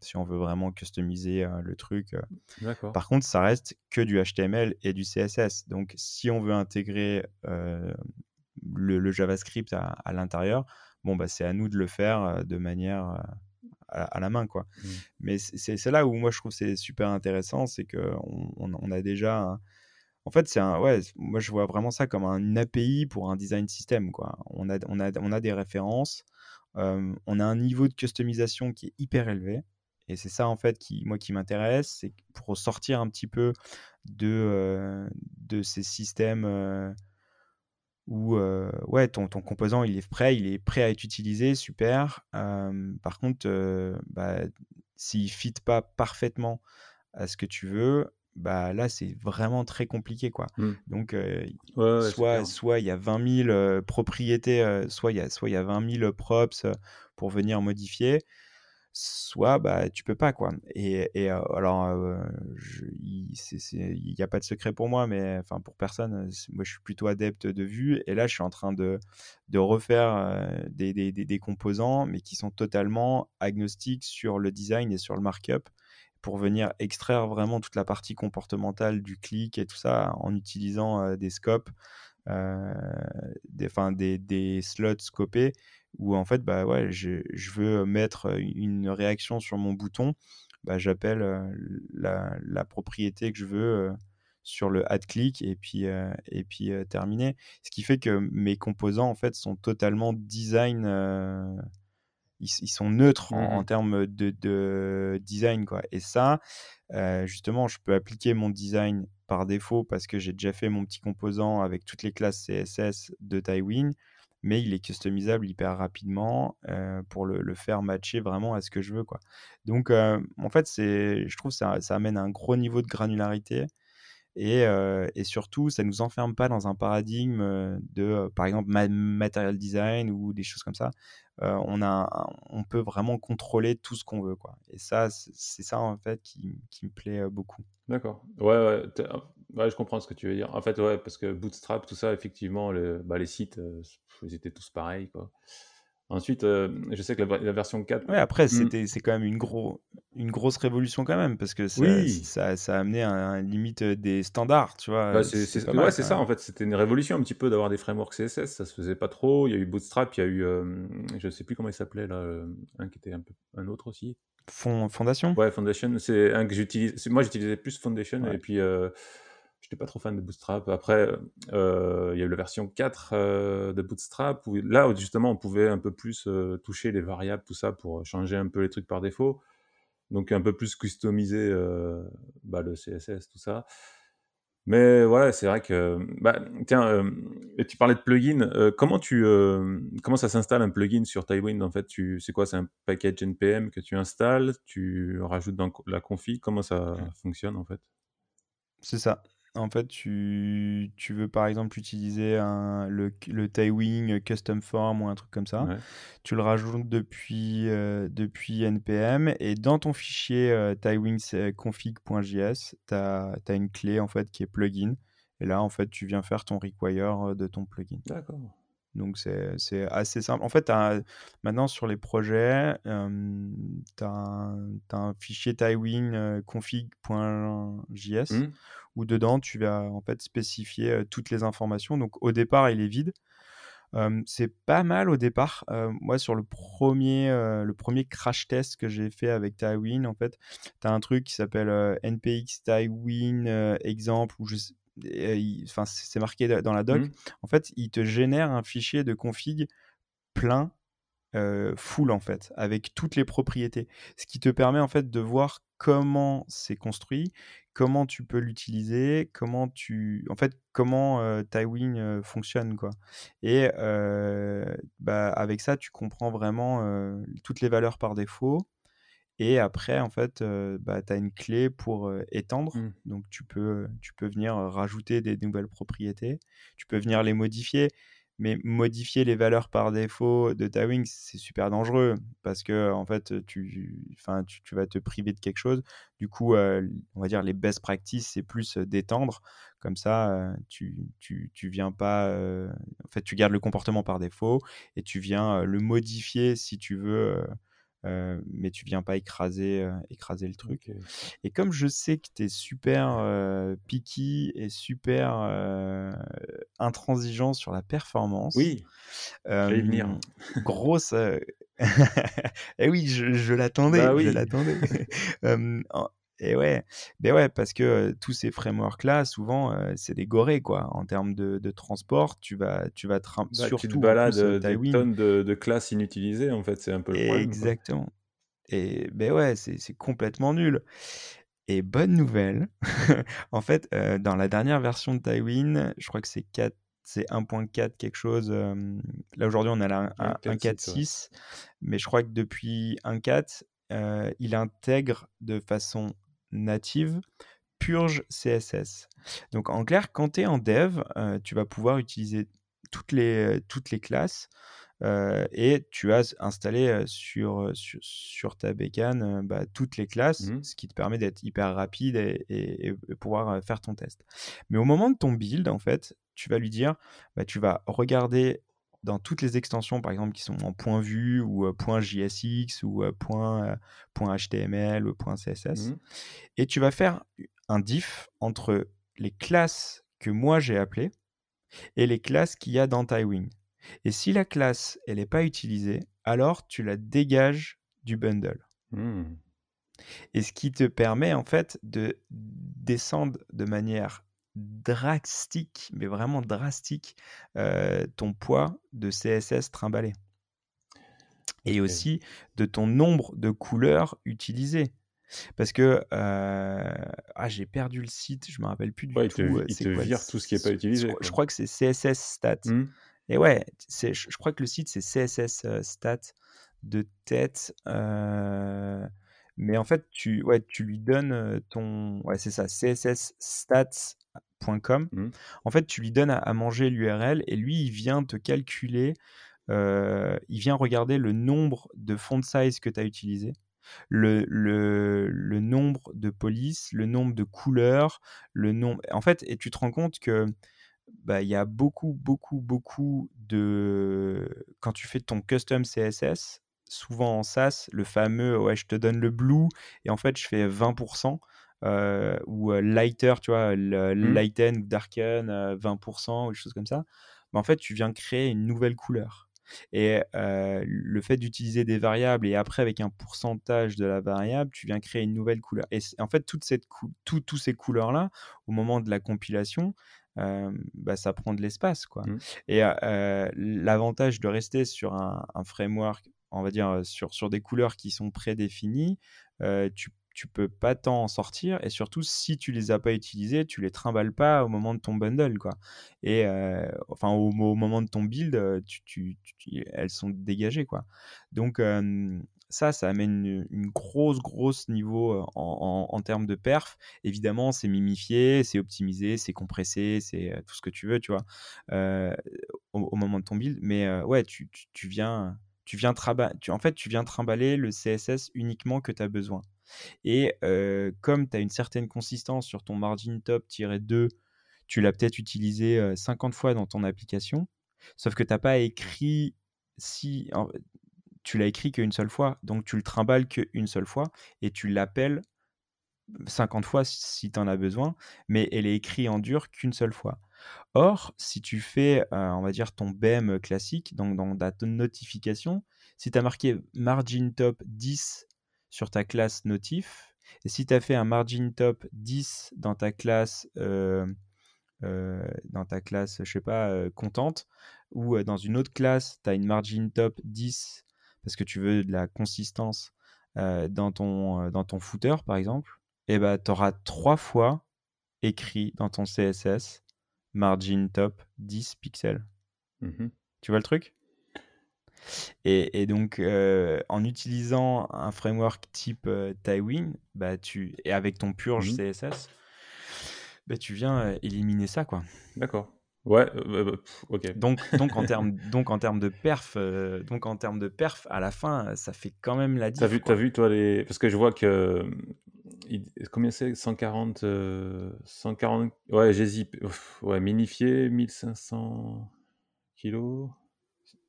si on veut vraiment customiser le truc. Par contre, ça reste que du HTML et du CSS. Donc, si on veut intégrer le, JavaScript à, à l'intérieur, bon, bah, c'est à nous de le faire de manière à, la main. Quoi. Mmh. Mais c'est là où moi je trouve c'est super intéressant, c'est qu'on on, a déjà. En fait, c'est un, ouais, moi je vois vraiment ça comme un API pour un design system. Quoi. On, a, on, a, on a des références, on a un niveau de customisation qui est hyper élevé. Et c'est ça en fait qui, moi, qui m'intéresse, c'est pour sortir un petit peu de, de ces systèmes où ouais, ton, ton, composant il est prêt, il est prêt à être utilisé, super. par contre, bah, s'il ne fit pas parfaitement à ce que tu veux, bah là c'est vraiment très compliqué quoi. Mmh. Donc soit soit il y a 20 000 propriétés, soit il y a soit il y a 20 000 props pour venir modifier soit bah tu peux pas quoi. Et, et alors il n'y a pas de secret pour moi mais enfin pour personne moi je suis plutôt adepte de vue. Et là je suis en train de, de refaire des, des, des, composants mais qui sont totalement agnostiques sur le design et sur le markup pour venir extraire vraiment toute la partie comportementale du clic et tout ça en utilisant des scopes des, des, des slots scopés où en fait, bah ouais, je, je veux mettre une réaction sur mon bouton, bah, j'appelle la, la, propriété que je veux sur le add click et puis, et puis terminer. Ce qui fait que mes composants en fait sont totalement design, ils, ils, sont neutres en, mmh termes de, de, design quoi. Et ça, justement, je peux appliquer mon design par défaut parce que j'ai déjà fait mon petit composant avec toutes les classes CSS de Tailwind, mais il est customisable hyper rapidement pour le, faire matcher vraiment à ce que je veux. Quoi. Donc, en fait, je trouve que ça, ça amène un gros niveau de granularité et, surtout, ça ne nous enferme pas dans un paradigme de, par exemple, material design ou des choses comme ça. on, a, on peut vraiment contrôler tout ce qu'on veut. Quoi. Et ça, c'est ça, en fait, qui, qui me plaît beaucoup. D'accord. Ouais, ouais, ouais, je comprends ce que tu veux dire. En fait, ouais, parce que Bootstrap, tout ça, effectivement, le, bah, les sites, ils étaient tous pareils. Quoi. Ensuite, euh, je sais que la, version 4. Ouais, après, hmm. c'était, c'est quand même une, gros, une grosse révolution quand même, parce que ça, oui. ça, ça, a amené un, un, limite euh, des standards, tu vois. Bah, c'est, ouais, c'est ça, en fait. C'était une révolution un petit peu d'avoir des frameworks CSS, ça se faisait pas trop. Il y a eu Bootstrap, il y a eu, euh, je sais plus comment il s'appelait, là, un qui était un peu, un autre aussi. Fondation? Ouais, Foundation, c'est un que j'utilise. Moi, j'utilisais plus Foundation, et puis j'étais pas trop fan de Bootstrap. Après, euh, il y a eu la version 4 euh, de Bootstrap, où là, justement, on pouvait un peu plus euh, toucher les variables, tout ça, pour changer un peu les trucs par défaut. Donc, un peu plus customiser bah, le CSS, tout ça. Mais voilà, c'est vrai que... Bah, tiens, tu parlais de plugin. comment, tu, comment ça s'installe un plugin sur Tailwind En fait, tu, c'est quoi? C'est un package NPM que tu installes Tu rajoutes dans la config? Comment ça fonctionne, en fait? C'est ça. En fait, tu, veux par exemple utiliser un, le, le Custom Form ou un truc comme ça. Tu le rajoutes depuis, euh, depuis NPM et dans ton fichier euh, tu as, une clé en fait qui est plugin. Et là, en fait, tu viens faire ton require euh, de ton plugin. D'accord. Donc, c'est assez simple. En fait, maintenant, sur les projets, tu as, un fichier Tailwind config.js mmh où dedans, tu vas en fait spécifier toutes les informations. Donc au départ, il est vide. c'est pas mal au départ. moi, sur le premier, le premier crash test que j'ai fait avec Tywin, en fait, tu as un truc qui s'appelle npx Tywin exemple, je, enfin, c'est marqué dans la doc. Mmh. En fait, il te génère un fichier de config plein, full en fait, avec toutes les propriétés. Ce qui te permet en fait de voir comment c'est construit, comment tu peux l'utiliser, comment tu, en fait, comment euh, Tywin fonctionne, quoi. Et bah, avec ça, tu comprends vraiment toutes les valeurs par défaut. Et après, en fait, bah, tu as une clé pour étendre. Mmh. Donc, tu peux, tu peux venir rajouter des nouvelles propriétés. Tu peux venir les modifier. Mais modifier les valeurs par défaut de ta wing, c'est super dangereux parce que en fait, tu, tu, tu, vas te priver de quelque chose. Du coup, euh, on va dire les best practices, c'est plus d'étendre. Comme ça, euh, tu, tu, tu, viens pas. Euh, en fait, tu gardes le comportement par défaut et tu viens le modifier si tu veux euh, mais tu viens pas écraser, euh, écraser le truc. Et comme je sais que tu es super euh, picky et super intransigeant sur la performance, oui, euh, venir. grosse. et oui, je, je l'attendais, bah je l'attendais. Et ouais, ben ouais, parce que tous ces frameworks-là, souvent, c'est des gorées, quoi. En termes de, de, transport, tu vas, tu vas bah, surtout. Tu te balades des tonnes de, de, classes inutilisées, en fait, c'est un peu le problème. Exactement. Et ben ouais, c'est complètement nul. Et bonne nouvelle, en fait, dans la dernière version de Tywin, je crois que c'est 4 c'est 1.4 quelque chose. là aujourd'hui on a la 1.4.6, mais je crois que depuis 1.4, euh, il intègre de façon native purge CSS. Donc en clair, quand tu es en dev, euh, tu vas pouvoir utiliser toutes les, toutes les classes euh, et tu as installé sur, sur, ta bécane bah, toutes les classes, mmh ce qui te permet d'être hyper rapide et, et, pouvoir faire ton test. Mais au moment de ton build, en fait, tu vas lui dire, bah, tu vas regarder dans toutes les extensions, par exemple, qui sont en point .vue ou point .jsx ou point, .html ou point .css. Mmh et tu vas faire un diff entre les classes que moi j'ai appelées et les classes qu'il y a dans Tywin. Et si la classe, elle n'est pas utilisée, alors tu la dégages du bundle. Mmh. Et ce qui te permet en fait de descendre de manière drastique, mais vraiment drastique, ton poids de CSS trimballé. Et aussi de ton nombre de couleurs utilisées. Parce que ah, j'ai perdu le site, je me rappelle plus du ouais, tout. Il te, il te vire tout ce qui n'est pas utilisé. Je, crois que c'est CSS Stat. Mmh. Et ouais, je, je, crois que le site c'est CSS Stat de tête. mais en fait, tu, ouais, tu lui donnes ton. Ouais, c'est ça, Mmh. En fait, tu lui donnes à, manger l'URL et lui, il vient te calculer. il vient regarder le nombre de font size que tu as utilisé le, nombre de polices, le nombre de couleurs, le nombre. En fait, et tu te rends compte que bah, il y a beaucoup, beaucoup, beaucoup de. Quand tu fais ton custom CSS, souvent en SaaS, le fameux ouais, je te donne le blue et en fait je fais 20%. Euh, ou lighter, tu vois, le, Mmh. lighten ou darken 20% ou des choses comme ça. Mais en fait, tu viens créer une nouvelle couleur. Et le fait d'utiliser des variables et après avec un pourcentage de la variable, tu viens créer une nouvelle couleur. Et en fait, toute cette tous ces couleurs-là, au moment de la compilation, bah, ça prend de l'espace. quoi. Mmh. Et l'avantage de rester sur un, un, framework, on va dire, sur, sur des couleurs qui sont prédéfinies, tu tu peux pas t'en sortir et surtout si tu les as pas utilisés, tu les trimbales pas au moment de ton bundle quoi. Et euh, enfin au, moment de ton build, euh, tu, elles sont dégagées quoi. Donc ça, ça amène une, grosse grosse niveau euh, en, termes de perf. Évidemment, c'est mimifié, c'est optimisé, c'est compressé, c'est tout ce que tu veux, tu vois, au, moment de ton build. Mais ouais, tu, viens tu viens tu, en fait, tu viens trimballer le CSS uniquement que tu as besoin. Et comme tu as une certaine consistance sur ton margin top-2, tu l'as peut-être utilisé 50 fois dans ton application, sauf que tu n'as pas écrit si tu l'as écrit qu'une seule fois, donc tu le trimbales qu'une seule fois et tu l'appelles 50 fois si tu en as besoin, mais elle est écrite en dur qu'une seule fois. Or, si tu fais, on va dire, ton BEM classique, donc dans ta notification, si tu as marqué margin top 10 sur ta classe notif. Et si tu as fait un margin top 10 dans ta classe, euh, euh, dans ta classe, je sais pas, euh, contente, ou dans une autre classe, tu as une margin top 10 parce que tu veux de la consistance dans, ton, dans ton footer, par exemple, et eh ben, tu auras trois fois écrit dans ton CSS margin top 10 pixels. Mmh tu vois le truc? Et, donc, euh, en utilisant un framework type euh, Tailwind, bah, tu, et avec ton purge mmh CSS, bah, tu viens euh, éliminer ça. quoi. D'accord. Ouais, bah, bah, ok. Donc, donc, en termes, donc en termes de perf, donc en termes de perf, à la fin, ça fait quand même la différence. T'as vu, as vu toi les, parce que je vois que combien c'est? 140, 140, ouais, j'ai ouais, minifié 1500 kilos.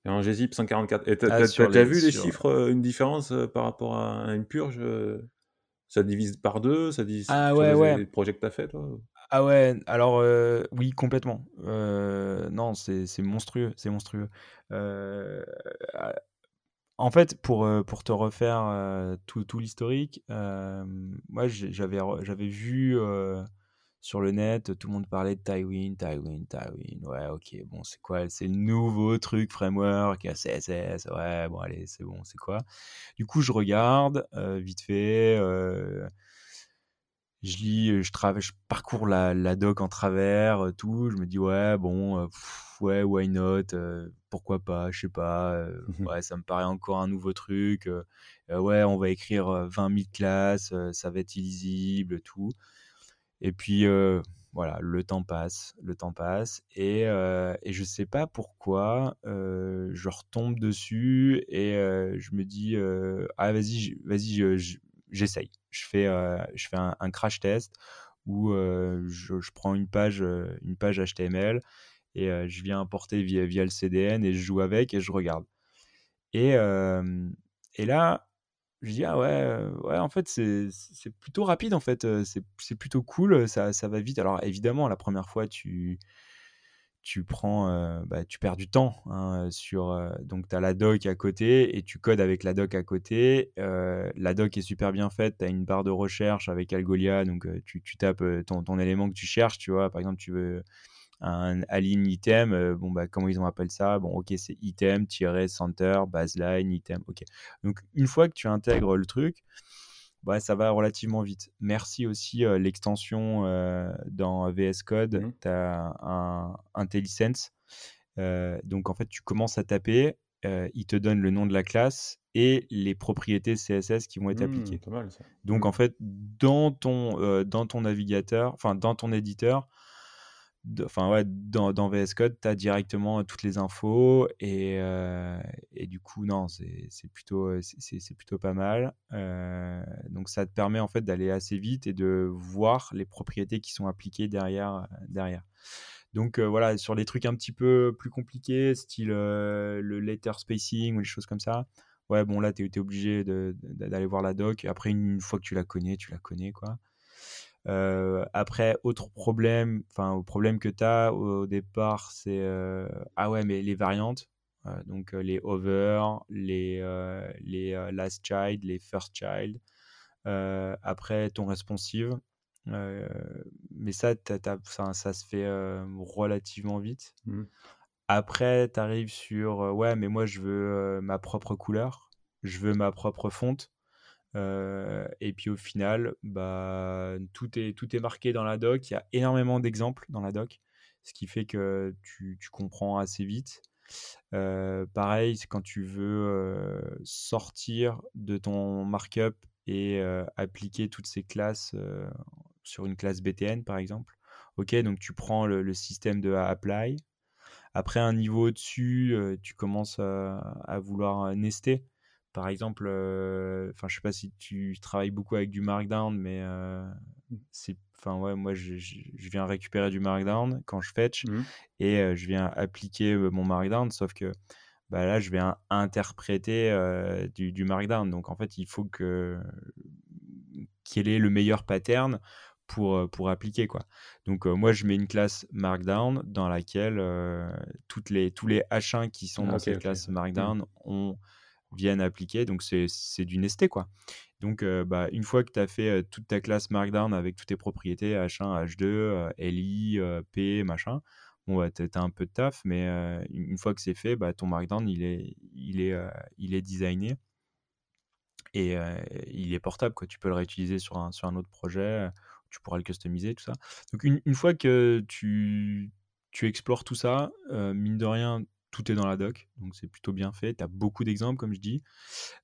Et en GZIP 144. Et tu as, ah, vu les chiffres, euh, une différence euh, par rapport à une purge euh, Ça divise par deux Ça divise ah, ouais, les, ouais. projets que tu as fait, toi Ah ouais, alors oui, complètement. non, c'est monstrueux. C'est monstrueux. en fait, pour, pour te refaire tout, tout l'historique, moi j'avais vu sur le net, tout le monde parlait de Tailwind, Tailwind, Tailwind. Ouais, ok, bon, c'est quoi C'est le nouveau truc framework, CSS. Ouais, bon, allez, c'est bon, c'est quoi Du coup, je regarde euh, vite fait. Euh, je lis, je, je parcours la, la, doc en travers, euh, tout. Je me dis, ouais, bon, ouais, why not Pourquoi pas Je sais pas. ouais, ça me paraît encore un nouveau truc. ouais, on va écrire 20 000 classes, ça va être illisible, tout. Et puis voilà, le temps passe, le temps passe, et, et je sais pas pourquoi, je retombe dessus et je me dis ah vas-y, vas-y, j'essaye. Je fais, je fais un, crash test où je, prends une page, une page HTML et je viens importer via, via le CDN et je joue avec et je regarde. Et, et là, je dis ah ouais, ouais en fait c'est plutôt rapide en fait, c'est plutôt cool, ça, ça, va vite. Alors évidemment la première fois tu tu prends, bah, tu perds du temps hein, sur donc tu as la doc à côté et tu codes avec la doc à côté. la doc est super bien faite, tu as une barre de recherche avec Algolia donc tu, tu tapes ton, ton, élément que tu cherches, tu vois par exemple tu veux un align item, euh, bon bah comment ils ont appelé ça? Bon ok c'est item center baseline item. Ok. Donc une fois que tu intègres le truc, Ouais, ça va relativement vite. Merci aussi l'extension dans VS Code. Mmh. Tu as un IntelliSense. donc en fait, tu commences à taper, il te donne le nom de la classe et les propriétés CSS qui vont être Mmh, appliquées. pas mal ça. Donc Mmh. en fait, dans ton, dans ton navigateur, enfin dans ton éditeur, enfin ouais, dans, VS Code, tu as directement toutes les infos et, euh, et du coup, non, c'est plutôt, c'est plutôt pas mal. Euh, donc ça te permet en fait d'aller assez vite et de voir les propriétés qui sont appliquées derrière. derrière. Donc euh, voilà, sur les trucs un petit peu plus compliqués, style le letter spacing ou des choses comme ça, ouais, bon là, tu es, obligé d'aller voir la doc. Après, une fois que tu la connais, tu la connais, quoi. Euh, après, autre problème, enfin, au problème que tu as au, départ, c'est euh, ah ouais, mais les variantes, euh, donc les over, les, les last child, les first child. après, ton responsive. mais ça, ça, ça, se fait relativement vite. Mmh. Après, tu arrives sur ouais, mais moi, je veux ma propre couleur, je veux ma propre fonte. Euh, et puis au final, bah, tout, est, marqué dans la doc. Il y a énormément d'exemples dans la doc, ce qui fait que tu, comprends assez vite. Euh, pareil, quand tu veux euh, sortir de ton markup et appliquer toutes ces classes sur une classe BTN, par exemple. Ok, donc tu prends le, système de apply. Après un niveau au-dessus, tu commences à vouloir nester par exemple, euh, enfin, je sais pas si tu travailles beaucoup avec du Markdown, mais euh, c'est, enfin ouais, moi je, viens récupérer du Markdown quand je fetch mmh. et euh, je viens appliquer mon Markdown, sauf que bah, là je viens interpréter du, du, Markdown. Donc en fait, il faut que quel est le meilleur pattern pour, pour appliquer quoi. Donc moi je mets une classe Markdown dans laquelle toutes les, tous les H1 qui sont dans cette classe mmh. Markdown ont viennent appliquer. Donc, c'est du nesté, quoi. Donc, euh, bah, une fois que tu as fait euh, toute ta classe Markdown avec toutes tes propriétés, H1, H2, LI, P, machin, bon, bah, tu as un peu de taf, mais euh, une fois que c'est fait, bah, ton Markdown, il est, il est, il est designé et il est portable. Quoi. Tu peux le réutiliser sur un, sur un autre projet, tu pourras le customiser, tout ça. Donc, une, une fois que tu, tu explores tout ça, mine de rien, tout est dans la doc, donc c'est plutôt bien fait. Tu as beaucoup d'exemples, comme je dis.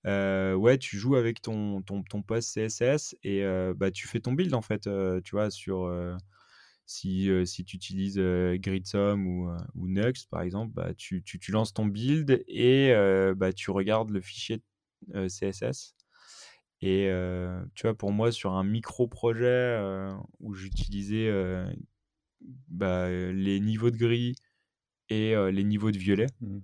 Euh, ouais, tu joues avec ton, ton, CSS et euh, bah, tu fais ton build, en fait, euh, tu vois, sur... si, tu utilises GridSum ou, ou Nux, par exemple, bah, tu, lances ton build et bah, tu regardes le fichier CSS. Et tu vois, pour moi, sur un micro-projet où j'utilisais bah, les niveaux de gris, et les niveaux de violet. Mmh.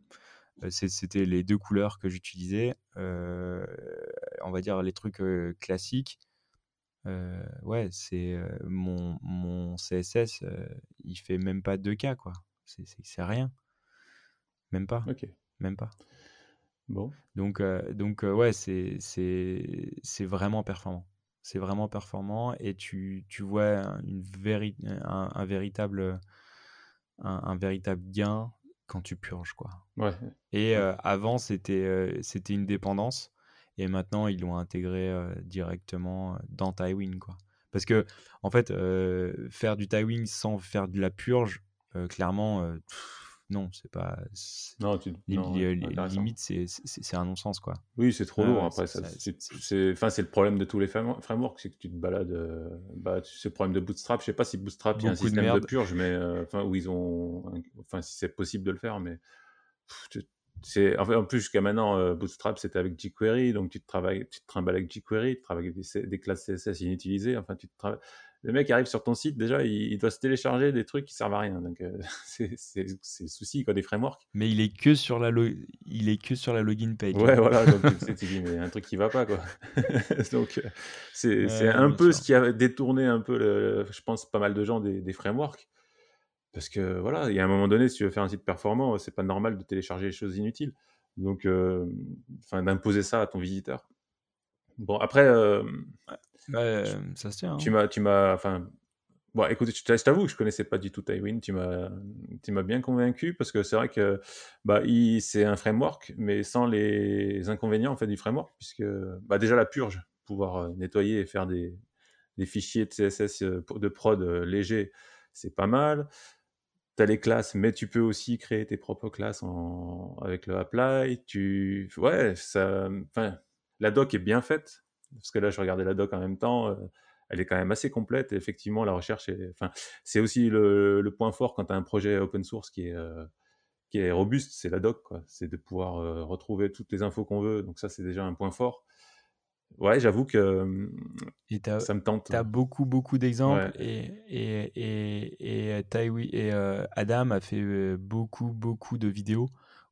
C'était les deux couleurs que j'utilisais. on va dire les trucs classiques. ouais, c'est mon, mon, CSS, il fait même pas 2K, quoi. C'est rien. Même pas. Ok. Même pas. Bon. Donc, donc ouais, c'est vraiment performant. C'est vraiment performant et tu, tu vois une un, un véritable un, véritable gain quand tu purges quoi. Ouais. Et euh, avant c'était euh, c'était une dépendance et maintenant ils l'ont intégré euh, directement dans Tywin quoi. Parce que en fait faire du Tywin sans faire de la purge clairement non, c'est pas. Non, tu, limite, c'est un non-sens, quoi. Oui, c'est trop lourd. Après, c'est enfin, le problème de tous les frameworks, c'est que tu te balades. Euh, bah, c'est le problème de Bootstrap. Je sais pas si Bootstrap, il y a un système de, purge, mais euh, enfin, où ils ont. Enfin, si c'est possible de le faire, mais. C'est en, fait, en plus, jusqu'à maintenant, euh, Bootstrap, c'était avec jQuery, donc tu te, travailles, tu te trimbales avec jQuery, tu travailles avec des, des, classes CSS inutilisées, enfin, tu te le mec arrive sur ton site, déjà, il, doit se télécharger des trucs qui servent à rien. Donc, euh, c'est le souci, quoi, des frameworks. Mais il est que sur la, il est que sur la login page. Ouais, voilà. Donc, tu dis, mais un truc qui va pas, quoi. donc, c'est un peu ce qui a détourné un peu, le, je pense, pas mal de gens des, frameworks. Parce que, voilà, il y a un moment donné, si tu veux faire un site performant, c'est pas normal de télécharger des choses inutiles. Donc, euh, enfin, d'imposer ça à ton visiteur. Bon, après, euh, bah, ça se tient. Hein. Tu m'as, tu m'as, enfin, bon, écoute, je t'avoue que je connaissais pas du tout Tywin. Tu m'as, tu m'as bien convaincu parce que c'est vrai que, bah, c'est un framework, mais sans les inconvénients en fait du framework, puisque, bah, déjà la purge. pouvoir nettoyer et faire des, des fichiers de CSS de prod légers, c'est pas mal. Les classes, mais tu peux aussi créer tes propres classes avec le apply. Tu, ouais, ça, la doc est bien faite parce que là, je regardais la doc en même temps. elle est quand même assez complète. Effectivement, la recherche, est, enfin, c'est aussi le, point fort quand tu un projet open source qui est qui est robuste, c'est la doc. C'est de pouvoir retrouver toutes les infos qu'on veut. Donc ça, c'est déjà un point fort. Ouais, j'avoue que ça me tente. Tu as beaucoup, beaucoup d'exemples. Et, et, et, et, et Adam a fait beaucoup, beaucoup de vidéos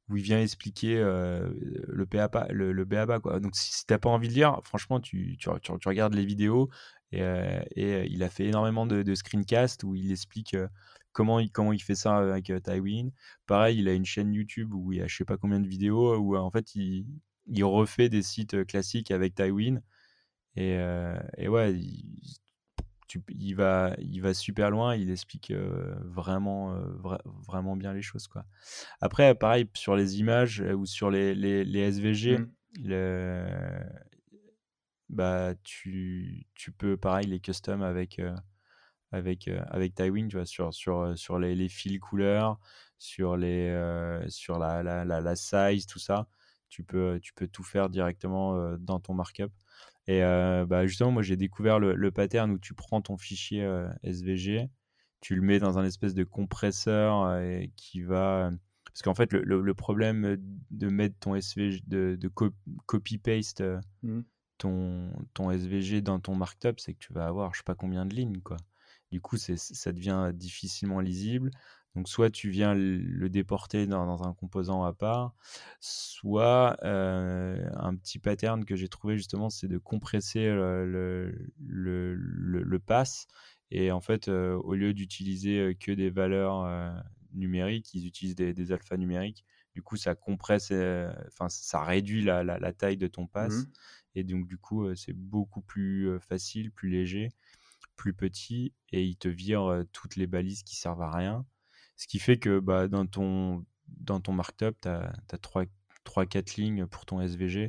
où il vient expliquer le, PAPA, le, le BABA. Quoi. Donc si, tu n'as pas envie de lire, franchement, tu, tu, tu, regardes les vidéos. Et, et, il a fait énormément de, de screencasts où il explique comment il, comment il fait ça avec Tywin. Pareil, il a une chaîne YouTube où il y a je sais pas combien de vidéos où en fait il, il refait des sites classiques avec Tywin. Et, et ouais, il, va, il va super loin, il explique vraiment, vraiment bien les choses. Quoi. Après, pareil, sur les images ou sur les, les, les SVG, mmh. bah, tu, tu, peux, pareil, les custom avec, avec, avec Tywin, tu vois, sur, sur, sur les, les fils couleurs, sur, les, sur la, la, la, size, tout ça tu peux, tu peux tout faire directement dans ton markup. Et bah, justement, moi, j'ai découvert le, pattern où tu prends ton fichier SVG, tu le mets dans un espèce de compresseur qui va. Parce qu'en fait, le, problème de mettre ton SVG, de, de copy-paste mmh. ton, ton SVG dans ton markup, c'est que tu vas avoir je sais pas combien de lignes. Quoi. Du coup, ça devient difficilement lisible. Donc soit tu viens le déporter dans, un composant à part, soit euh, un petit pattern que j'ai trouvé justement, c'est de compresser le, le, le, pass. Et en fait, euh, au lieu d'utiliser euh, que des valeurs numériques, ils utilisent des, des alphas numériques. Du coup, ça compresse, enfin, ça réduit la, la, taille de ton pass. Mmh et donc, du coup, c'est beaucoup plus facile, plus léger, plus petit. Et il te vire toutes les balises qui servent à rien. Ce qui fait que bah, dans, ton, dans ton markup, tu as, 3-4 lignes pour ton SVG.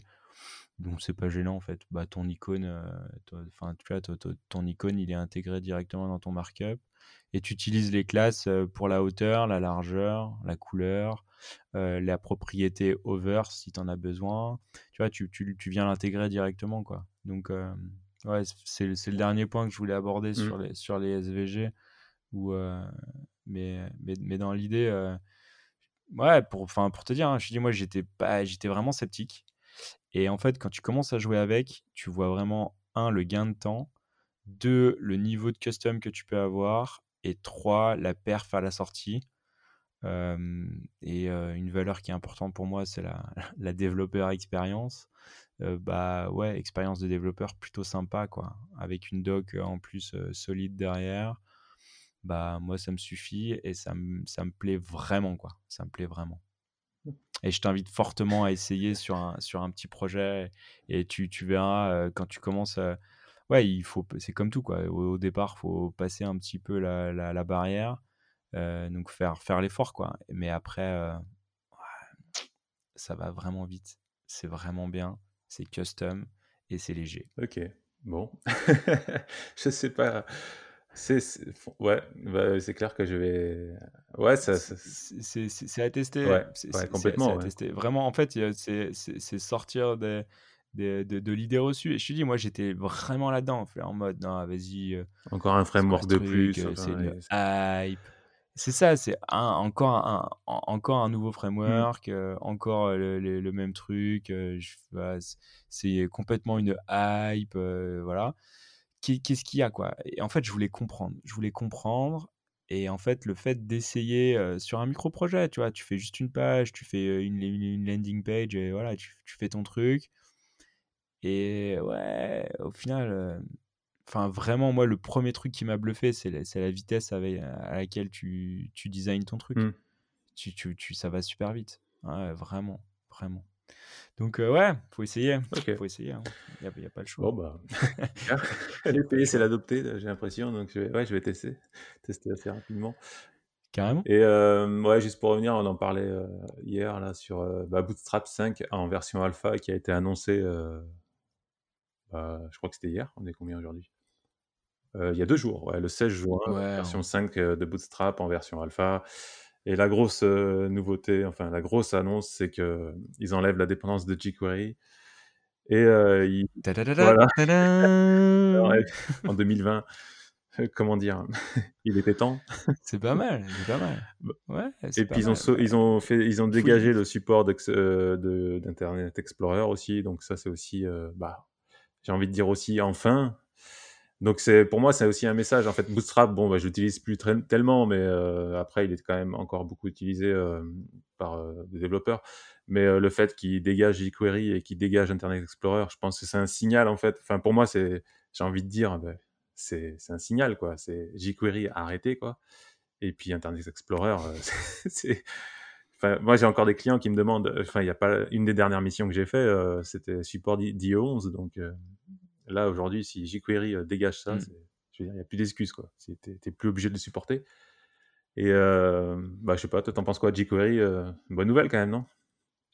Donc c'est pas gênant en fait. Bah, ton icône, euh, enfin tu vois, ton icône il est intégré directement dans ton markup et tu utilises les classes euh, pour la hauteur, la largeur, la couleur, euh, la propriété over si tu en as besoin. Tu vois, tu, tu, tu viens l'intégrer directement quoi. Donc ouais, c'est le dernier point que je voulais aborder mmh. sur, les, sur les SVG où mais, mais, mais dans l'idée, euh, ouais, pour, pour te dire, hein, je dis, moi, j'étais vraiment sceptique. Et en fait, quand tu commences à jouer avec, tu vois vraiment, un, le gain de temps, deux, le niveau de custom que tu peux avoir, et trois, la perf à la sortie. et une valeur qui est importante pour moi, c'est la, la développeur expérience. bah ouais, expérience de développeur plutôt sympa, quoi. Avec une doc en plus solide derrière bah moi ça me suffit et ça me, ça me plaît vraiment quoi. Ça me plaît vraiment. Mmh. Et je t'invite fortement à essayer sur un, sur un petit projet et tu, tu verras quand tu commences. ouais, il faut, c'est comme tout quoi. Au, départ, il faut passer un petit peu la, la, barrière, donc faire, faire l'effort quoi. Mais après, ça va vraiment vite. C'est vraiment bien. C'est custom et c'est léger. Ok, bon. je sais pas. C'est ouais, bah, c'est clair que je vais ouais, ça c'est à tester. Ouais, complètement, à tester. Vraiment, en fait, c'est sortir des, de, de l'idée reçue. Et je te dis, moi, j'étais vraiment là-dedans, en mode, non, vas-y. Euh, encore un framework de plus. Euh, c'est hype. C'est ça, c'est encore, un, encore un nouveau mmh. framework, euh, encore le, le, même truc. c'est complètement une hype, voilà qu'est-ce qu'il y a quoi Et en fait, je voulais comprendre. Je voulais comprendre. Et en fait, le fait d'essayer sur un micro-projet, tu vois, tu fais juste une page, tu fais une, une landing page et voilà, tu, fais ton truc. Et ouais, au final, enfin, vraiment, moi, le premier truc qui m'a bluffé, c'est la, la, vitesse avec, à laquelle tu, tu designs ton truc. Mmh. Tu, tu, tu, ça va super vite. Ouais, vraiment, vraiment. Donc, euh, ouais, faut essayer. Il faut essayer. Hein. Il n'y a, pas le choix. Bon, bah. Payer, c'est l'adopter, j'ai l'impression. Donc, je vais, ouais, je vais tester. Tester assez rapidement. Carrément. Et euh, ouais, juste pour revenir, on en parlait euh, hier là, sur bah, Bootstrap 5 en version alpha qui a été annoncé bah, je crois que c'était hier. On est combien aujourd'hui? Il y a deux jours, ouais, le 16 juin, version 5 de Bootstrap en version alpha. Et la grosse nouveauté, enfin la grosse annonce, c'est qu'ils enlèvent la dépendance de jQuery. Et ils... voilà. en 2020, comment dire, il était temps. C'est pas mal, c'est pas mal. Bah, ouais, et puis ils ont, ils ont fait, ils ont dégagé le support d'Internet Explorer aussi, donc ça c'est aussi, bah, j'ai envie de dire aussi enfin, donc c'est pour moi c'est aussi un message. En fait Bootstrap bon bah, je l'utilise plus tellement mais euh, après il est quand même encore beaucoup utilisé euh, par euh, des développeurs. Mais le fait qu'il dégage jQuery et qu'il dégage Internet Explorer je pense que c'est un signal en fait. Enfin pour moi c'est j'ai envie de dire bah, c'est un signal quoi. C'est jQuery arrêté quoi. Et puis Internet Explorer c'est Enfin, moi, j'ai encore des clients qui me demandent. Enfin, il y a pas une des dernières missions que j'ai fait, c'était support d'IE11, donc Là, aujourd'hui, si jQuery euh, dégage ça, mmh. je veux dire, il n'y a plus d'excuses. Tu n'es plus obligé de le supporter. Et euh, bah, je sais pas, toi, t'en penses quoi jQuery euh, Bonne nouvelle quand même, non?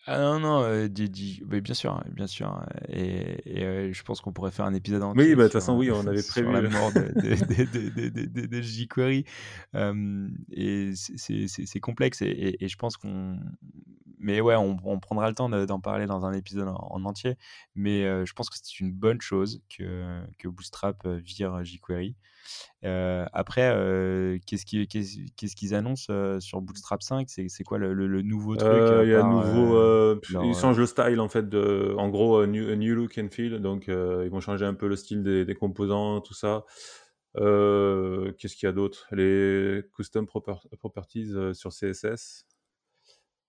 Ah non, non, euh, bien sûr, bien sûr. Et, je pense qu'on pourrait faire un épisode entier. Oui, bah, de toute façon, oui, on avait prévu. la mort de, de, jQuery. et c'est complexe et, je pense qu'on. Mais ouais, on, prendra le temps d'en parler dans un épisode en, entier. Mais je pense que c'est une bonne chose que, que Bootstrap vire jQuery. Euh, après, euh, qu'est-ce qu'ils qu'est-ce qu'ils annoncent euh, sur Bootstrap 5 C'est quoi le, le, nouveau truc Il y a nouveau. ils changent le style en fait. De, en gros, new, new, look and feel. Donc, ils vont changer un peu le style des, des composants, tout ça. Qu'est-ce qu'il y a d'autre? Les custom properties sur CSS.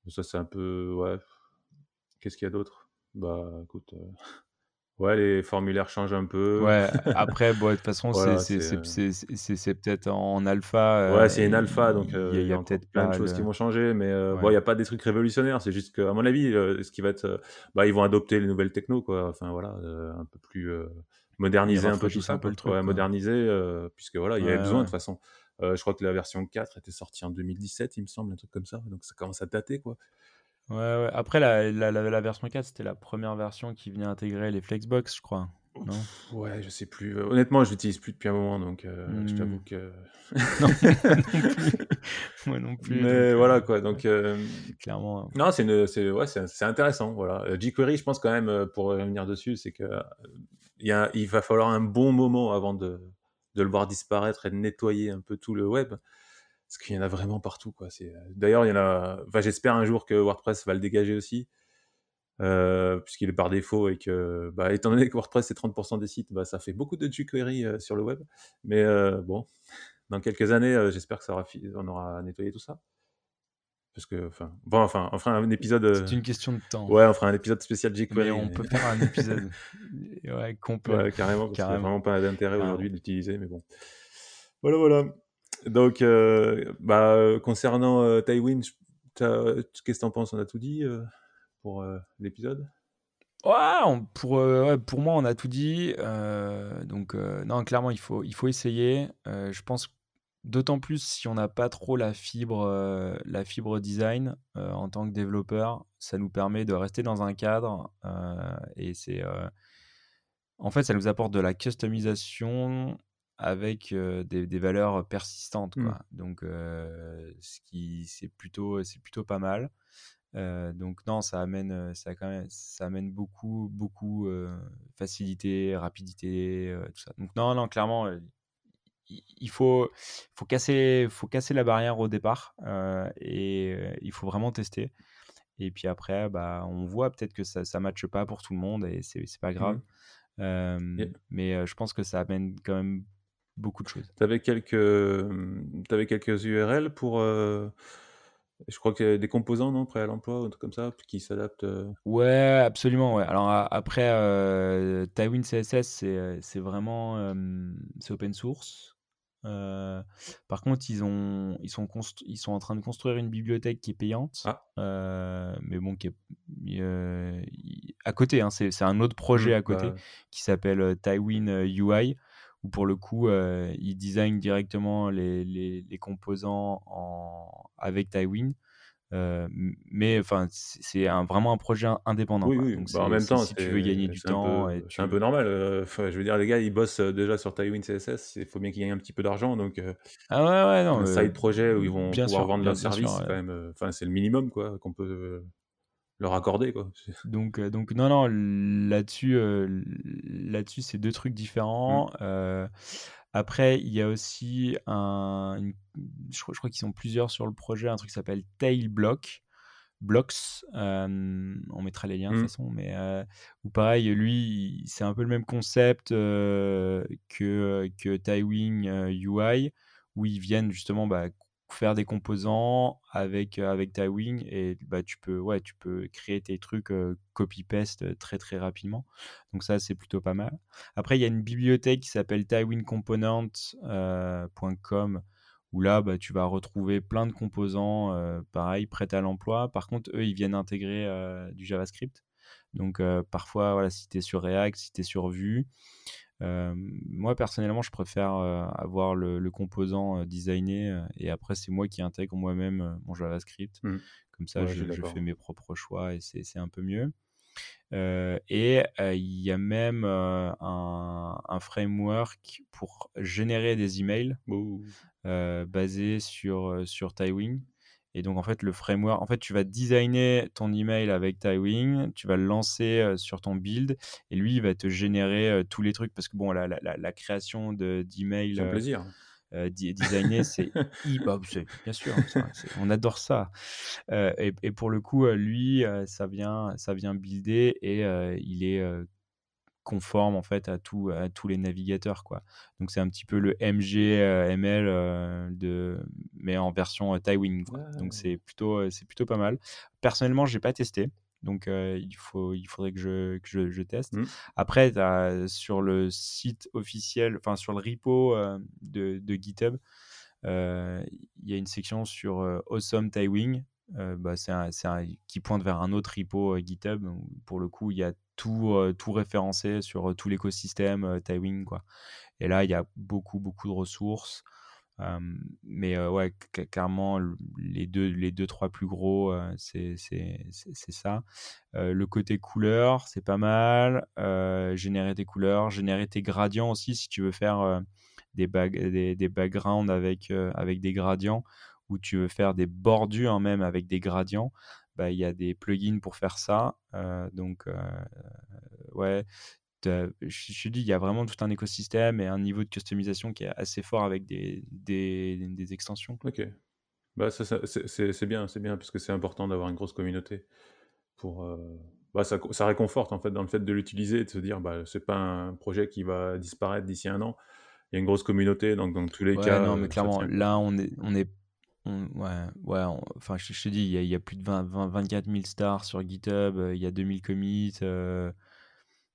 Ça, c'est un peu. Ouais. Qu'est-ce qu'il y a d'autre? Bah, écoute. Ouais, les formulaires changent un peu. Ouais, après, bon, de toute façon, voilà, c'est euh peut-être en alpha. Ouais, c'est une alpha, donc il y a, peut-être plein de choses qui vont changer, mais bon, il n'y a pas des trucs révolutionnaires. C'est juste qu'à mon avis, ce qui va être. bah, ils vont adopter les nouvelles techno, quoi. Enfin, voilà, un peu plus. moderniser un peu tout ça. Un peu le truc, ouais, moderniser, puisque voilà, il y avait besoin de toute façon. Je crois que la version 4 était sortie en 2017, il me semble, un truc comme ça. Donc ça commence à dater, quoi. Ouais, ouais. Après, la, la, la, version 4, c'était la première version qui venait intégrer les Flexbox, je crois. Non? Ouais, je sais plus. Honnêtement, je l'utilise plus depuis un moment, donc euh, je t'avoue hmm. que. non, non plus. Moi non plus. Mais voilà, quoi. Donc, euh, clairement. Hein. Non, c'est ouais, c'est intéressant. Voilà. Euh, jQuery, je pense quand même, pour revenir dessus, c'est que il, y a, il va falloir un bon moment avant de, de le voir disparaître et de nettoyer un peu tout le web parce qu'il y en a vraiment partout. Quoi. C'est... Euh, d'ailleurs, il y en a. J'espère un jour que WordPress va le dégager aussi, euh, puisqu'il est par défaut et que, bah, étant donné que WordPress c'est 30% des sites, bah, ça fait beaucoup de jQuery euh, sur le web. Mais bon, dans quelques années, j'espère que ça aura on aura nettoyé tout ça. Parce que, enfin, bon, enfin, on fera un épisode. C'est une question de temps. Ouais, on fera un épisode spécial jQuery. Mais on peut faire un épisode ouais, complet. Ouais, carrément, parce a vraiment pas d'intérêt aujourd'hui d'utiliser, mais bon. Voilà, voilà. Donc, euh, bah, concernant euh, Tywin, qu'est-ce que tu en penses? On a tout dit euh, pour l'épisode? Ouais, pour, pour moi, on a tout dit. donc, non, clairement, il faut, il faut essayer. je pense d'autant plus si on n'a pas trop la fibre, la fibre design en tant que développeur, ça nous permet de rester dans un cadre. et c'est. en fait, ça nous apporte de la customisation avec des, valeurs persistantes. Mmh. Donc, ce qui c'est plutôt, c'est plutôt pas mal. donc non, ça amène, ça quand même, ça amène beaucoup, beaucoup facilité, rapidité, tout ça. Donc non, non, clairement, il faut, faut casser, faut casser la barrière au départ et il faut vraiment tester. Et puis après, bah, on voit peut-être que ça ne matche pas pour tout le monde et c'est pas grave. Mmh. Mais je pense que ça amène quand même beaucoup de choses. Tu avais quelques, avais quelques URL pour. Euh, je crois qu'il y a des composants, non, prêts à l'emploi, ou un truc comme ça, qui s'adaptent. Euh? Ouais, absolument. Ouais. Alors après, euh, Tywin CSS, c'est vraiment c'est open source. Par contre, ils, ont, ils, sont ils sont en train de construire une bibliothèque qui est payante, ah. mais bon, qui est à côté. Hein, c'est un autre projet mmh, à côté bah qui s'appelle Tywin UI pour le coup, euh, ils designent directement les, les, composants en, avec Tywin. Mais enfin, c'est vraiment un projet indépendant. Oui, oui. Donc bah, en même temps, si tu veux gagner du temps, c'est un, peu normal. je veux dire, les gars, ils bossent déjà sur Tailwind CSS. Il faut bien qu'ils gagnent un petit peu d'argent. Donc, ah ouais, ouais, non, un side projet où ils vont bien pouvoir sûr, vendre leur service, ouais. Enfin, c'est le minimum quoi qu'on peut leur accorder quoi. Donc, euh, donc non, non, là-dessus, euh, là-dessus, c'est deux trucs différents. Euh, après, il y a aussi un, une- je crois, qu'ils sont plusieurs sur le projet, un truc qui s'appelle Tailblock. Blocks, euh, on mettra les liens de Mm. toute façon, mais euh, ou pareil, lui, c'est un peu le même concept euh, que, que Tywing UI, où ils viennent justement bah, faire des composants avec, avec Tywing et bah, tu, peux, ouais, tu peux créer tes trucs copy-paste très très rapidement. Donc ça, c'est plutôt pas mal. Après, il y a une bibliothèque qui s'appelle tywingcomponent.com où là, bah, tu vas retrouver plein de composants, euh, pareil, prêts à l'emploi. Par contre, eux, ils viennent intégrer euh, du JavaScript. Donc, euh, parfois, voilà, si tu es sur React, si tu es sur Vue, euh, moi, personnellement, je préfère avoir le, le composant designé et après, c'est moi qui intègre moi-même mon JavaScript. Mm. Comme ça, Ouais, je fais mes propres choix et c'est un peu mieux. Euh, et euh, il y a même euh, un, un framework pour générer des emails basé sur, sur Tywing. Et donc, en fait, le framework, en fait, tu vas designer ton email avec Tywing, tu vas le lancer sur ton build, et lui, il va te générer tous les trucs. Parce que, bon, la, la, la, création de- d'emails C'est un plaisir. Euh, c'est hy- bah, c'est- bien sûr, ça, on adore ça. Euh, et, et pour le coup, euh, lui, euh, ça vient, ça vient builder et euh, il est conforme en fait à, tout, à tous les navigateurs. Quoi. Donc c'est un petit peu le MGML euh, de, mais en version euh, Tywin. Quoi. Donc c'est plutôt, c'est plutôt pas mal. Personnellement, j'ai pas testé. Donc euh, il, faut, il faudrait que je, que je, je teste. Mm. Après, t'as sur le site officiel, enfin sur le repo euh, de, de GitHub, euh, il y a une section sur euh, Awesome Tywing. Euh, bah, c'est un, c'est un- qui pointe vers un autre repo euh, GitHub. Pour le coup, il y a tout, euh, tout référencé sur euh, tout l'écosystème euh, Tywing. Quoi. Et là, il y a beaucoup, beaucoup de ressources. Mais ouais, clairement, le- les deux, les deux, trois plus gros, c'est ça. Le côté couleur, c'est pas mal. Générer tes couleurs, générer tes gradients aussi, si tu veux faire des, des, des backgrounds avec, avec des gradients, ou tu veux faire des bordures hein, même avec des gradients, bah, il y a des plugins pour faire ça. Donc, euh, ouais, je je te dis, il y a vraiment tout un écosystème et un niveau de customisation qui est assez fort avec des, des, des extensions. Ok. Bah, ça, ça- c'est- bien, c'est bien, parce que c'est important d'avoir une grosse communauté. Pour, euh, bah, ça, ça réconforte en fait dans le fait de l'utiliser et de se dire, bah, c'est pas un projet qui va disparaître d'ici un an. Il y a une grosse communauté, donc dans tous les Ouais, cas, non, mais euh, ça clairement, là, on est, on est, on- ouais, ouais, on- enfin, je, je te dis, il y a, il y a plus de 20, 20 24 000 stars sur GitHub, euh, il y a 2000 commits, euh,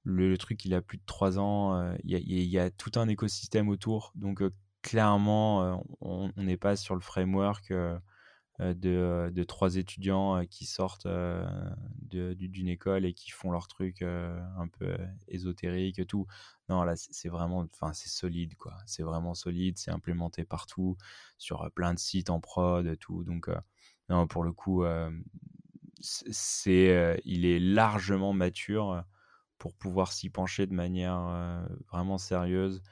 le, truc, il a plus de 3 ans, euh, il y a, tout un écosystème autour, donc euh, clairement, euh, on n'est pas sur le framework de, de trois étudiants qui sortent d'une école et qui font leur truc un peu ésotérique et tout. Non, là, c'est vraiment, enfin, c'est solide, quoi. C'est vraiment solide, c'est implémenté partout, sur plein de sites en prod tout. Donc, non, pour le coup, c'est, il est largement mature pour pouvoir s'y pencher de manière euh, vraiment sérieuse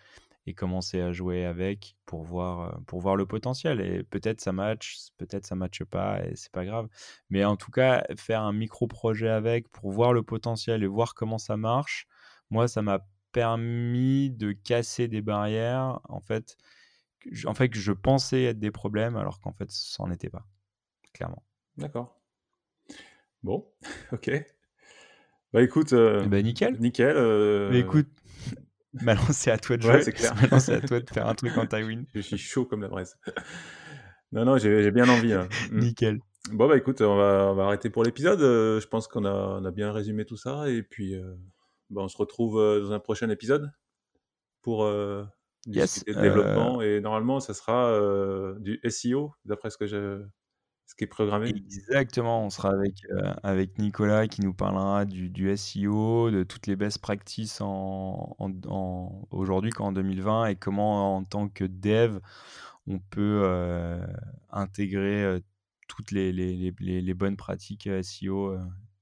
et commencer à jouer avec pour voir, euh, pour voir le potentiel. Et peut-être ça match, peut-être ça matche pas, et c'est pas grave. Mais en tout cas, faire un micro-projet avec pour voir le potentiel et voir comment ça marche, moi, ça m'a permis de casser des barrières, en fait, en fait, que je pensais être des problèmes, alors qu'en fait, ça n'en était pas, clairement. D'accord. Bon, ok. Bah écoute, euh, ben, nickel. nickel. euh, Mais écoute, maintenant c'est à toi de Ouais, jouer. c'est clair. Maintenant c'est à toi de faire un truc en Tywin. je suis chaud comme la braise. non, non, j'ai j'ai bien envie. là. Mm. Nickel. Bon, bah écoute, on va, on va arrêter pour l'épisode. Euh, je pense qu'on a, on a bien résumé tout ça. Et puis, euh, bah, on se retrouve dans un prochain épisode pour euh, Yes, discuter de développement. Et normalement, ça sera du SEO, d'après ce, que je, ce qui est programmé. Exactement, on sera avec, euh, avec Nicolas qui nous parlera du, du SEO, de toutes les best practices en, en, en- aujourd'hui qu'en 2020 et comment en tant que dev on peut euh, intégrer euh, toutes les, les, les, les, bonnes pratiques SEO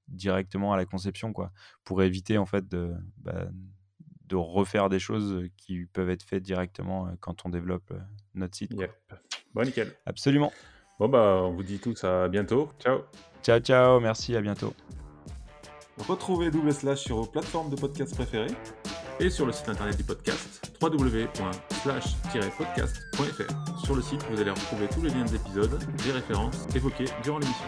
directement à la conception, quoi, pour éviter en fait de, bah, de refaire des choses qui peuvent être faites directement quand on développe notre site. Bon, nickel. Absolument. Bon, bah, on vous dit tous à bientôt. Ciao. Ciao, ciao. Merci, à bientôt. Retrouvez Double Slash sur vos plateformes de podcast préférées et sur le site internet du podcast www.slash-podcast.fr. Sur le site, vous allez retrouver tous les liens des épisodes, des références évoquées durant l'émission.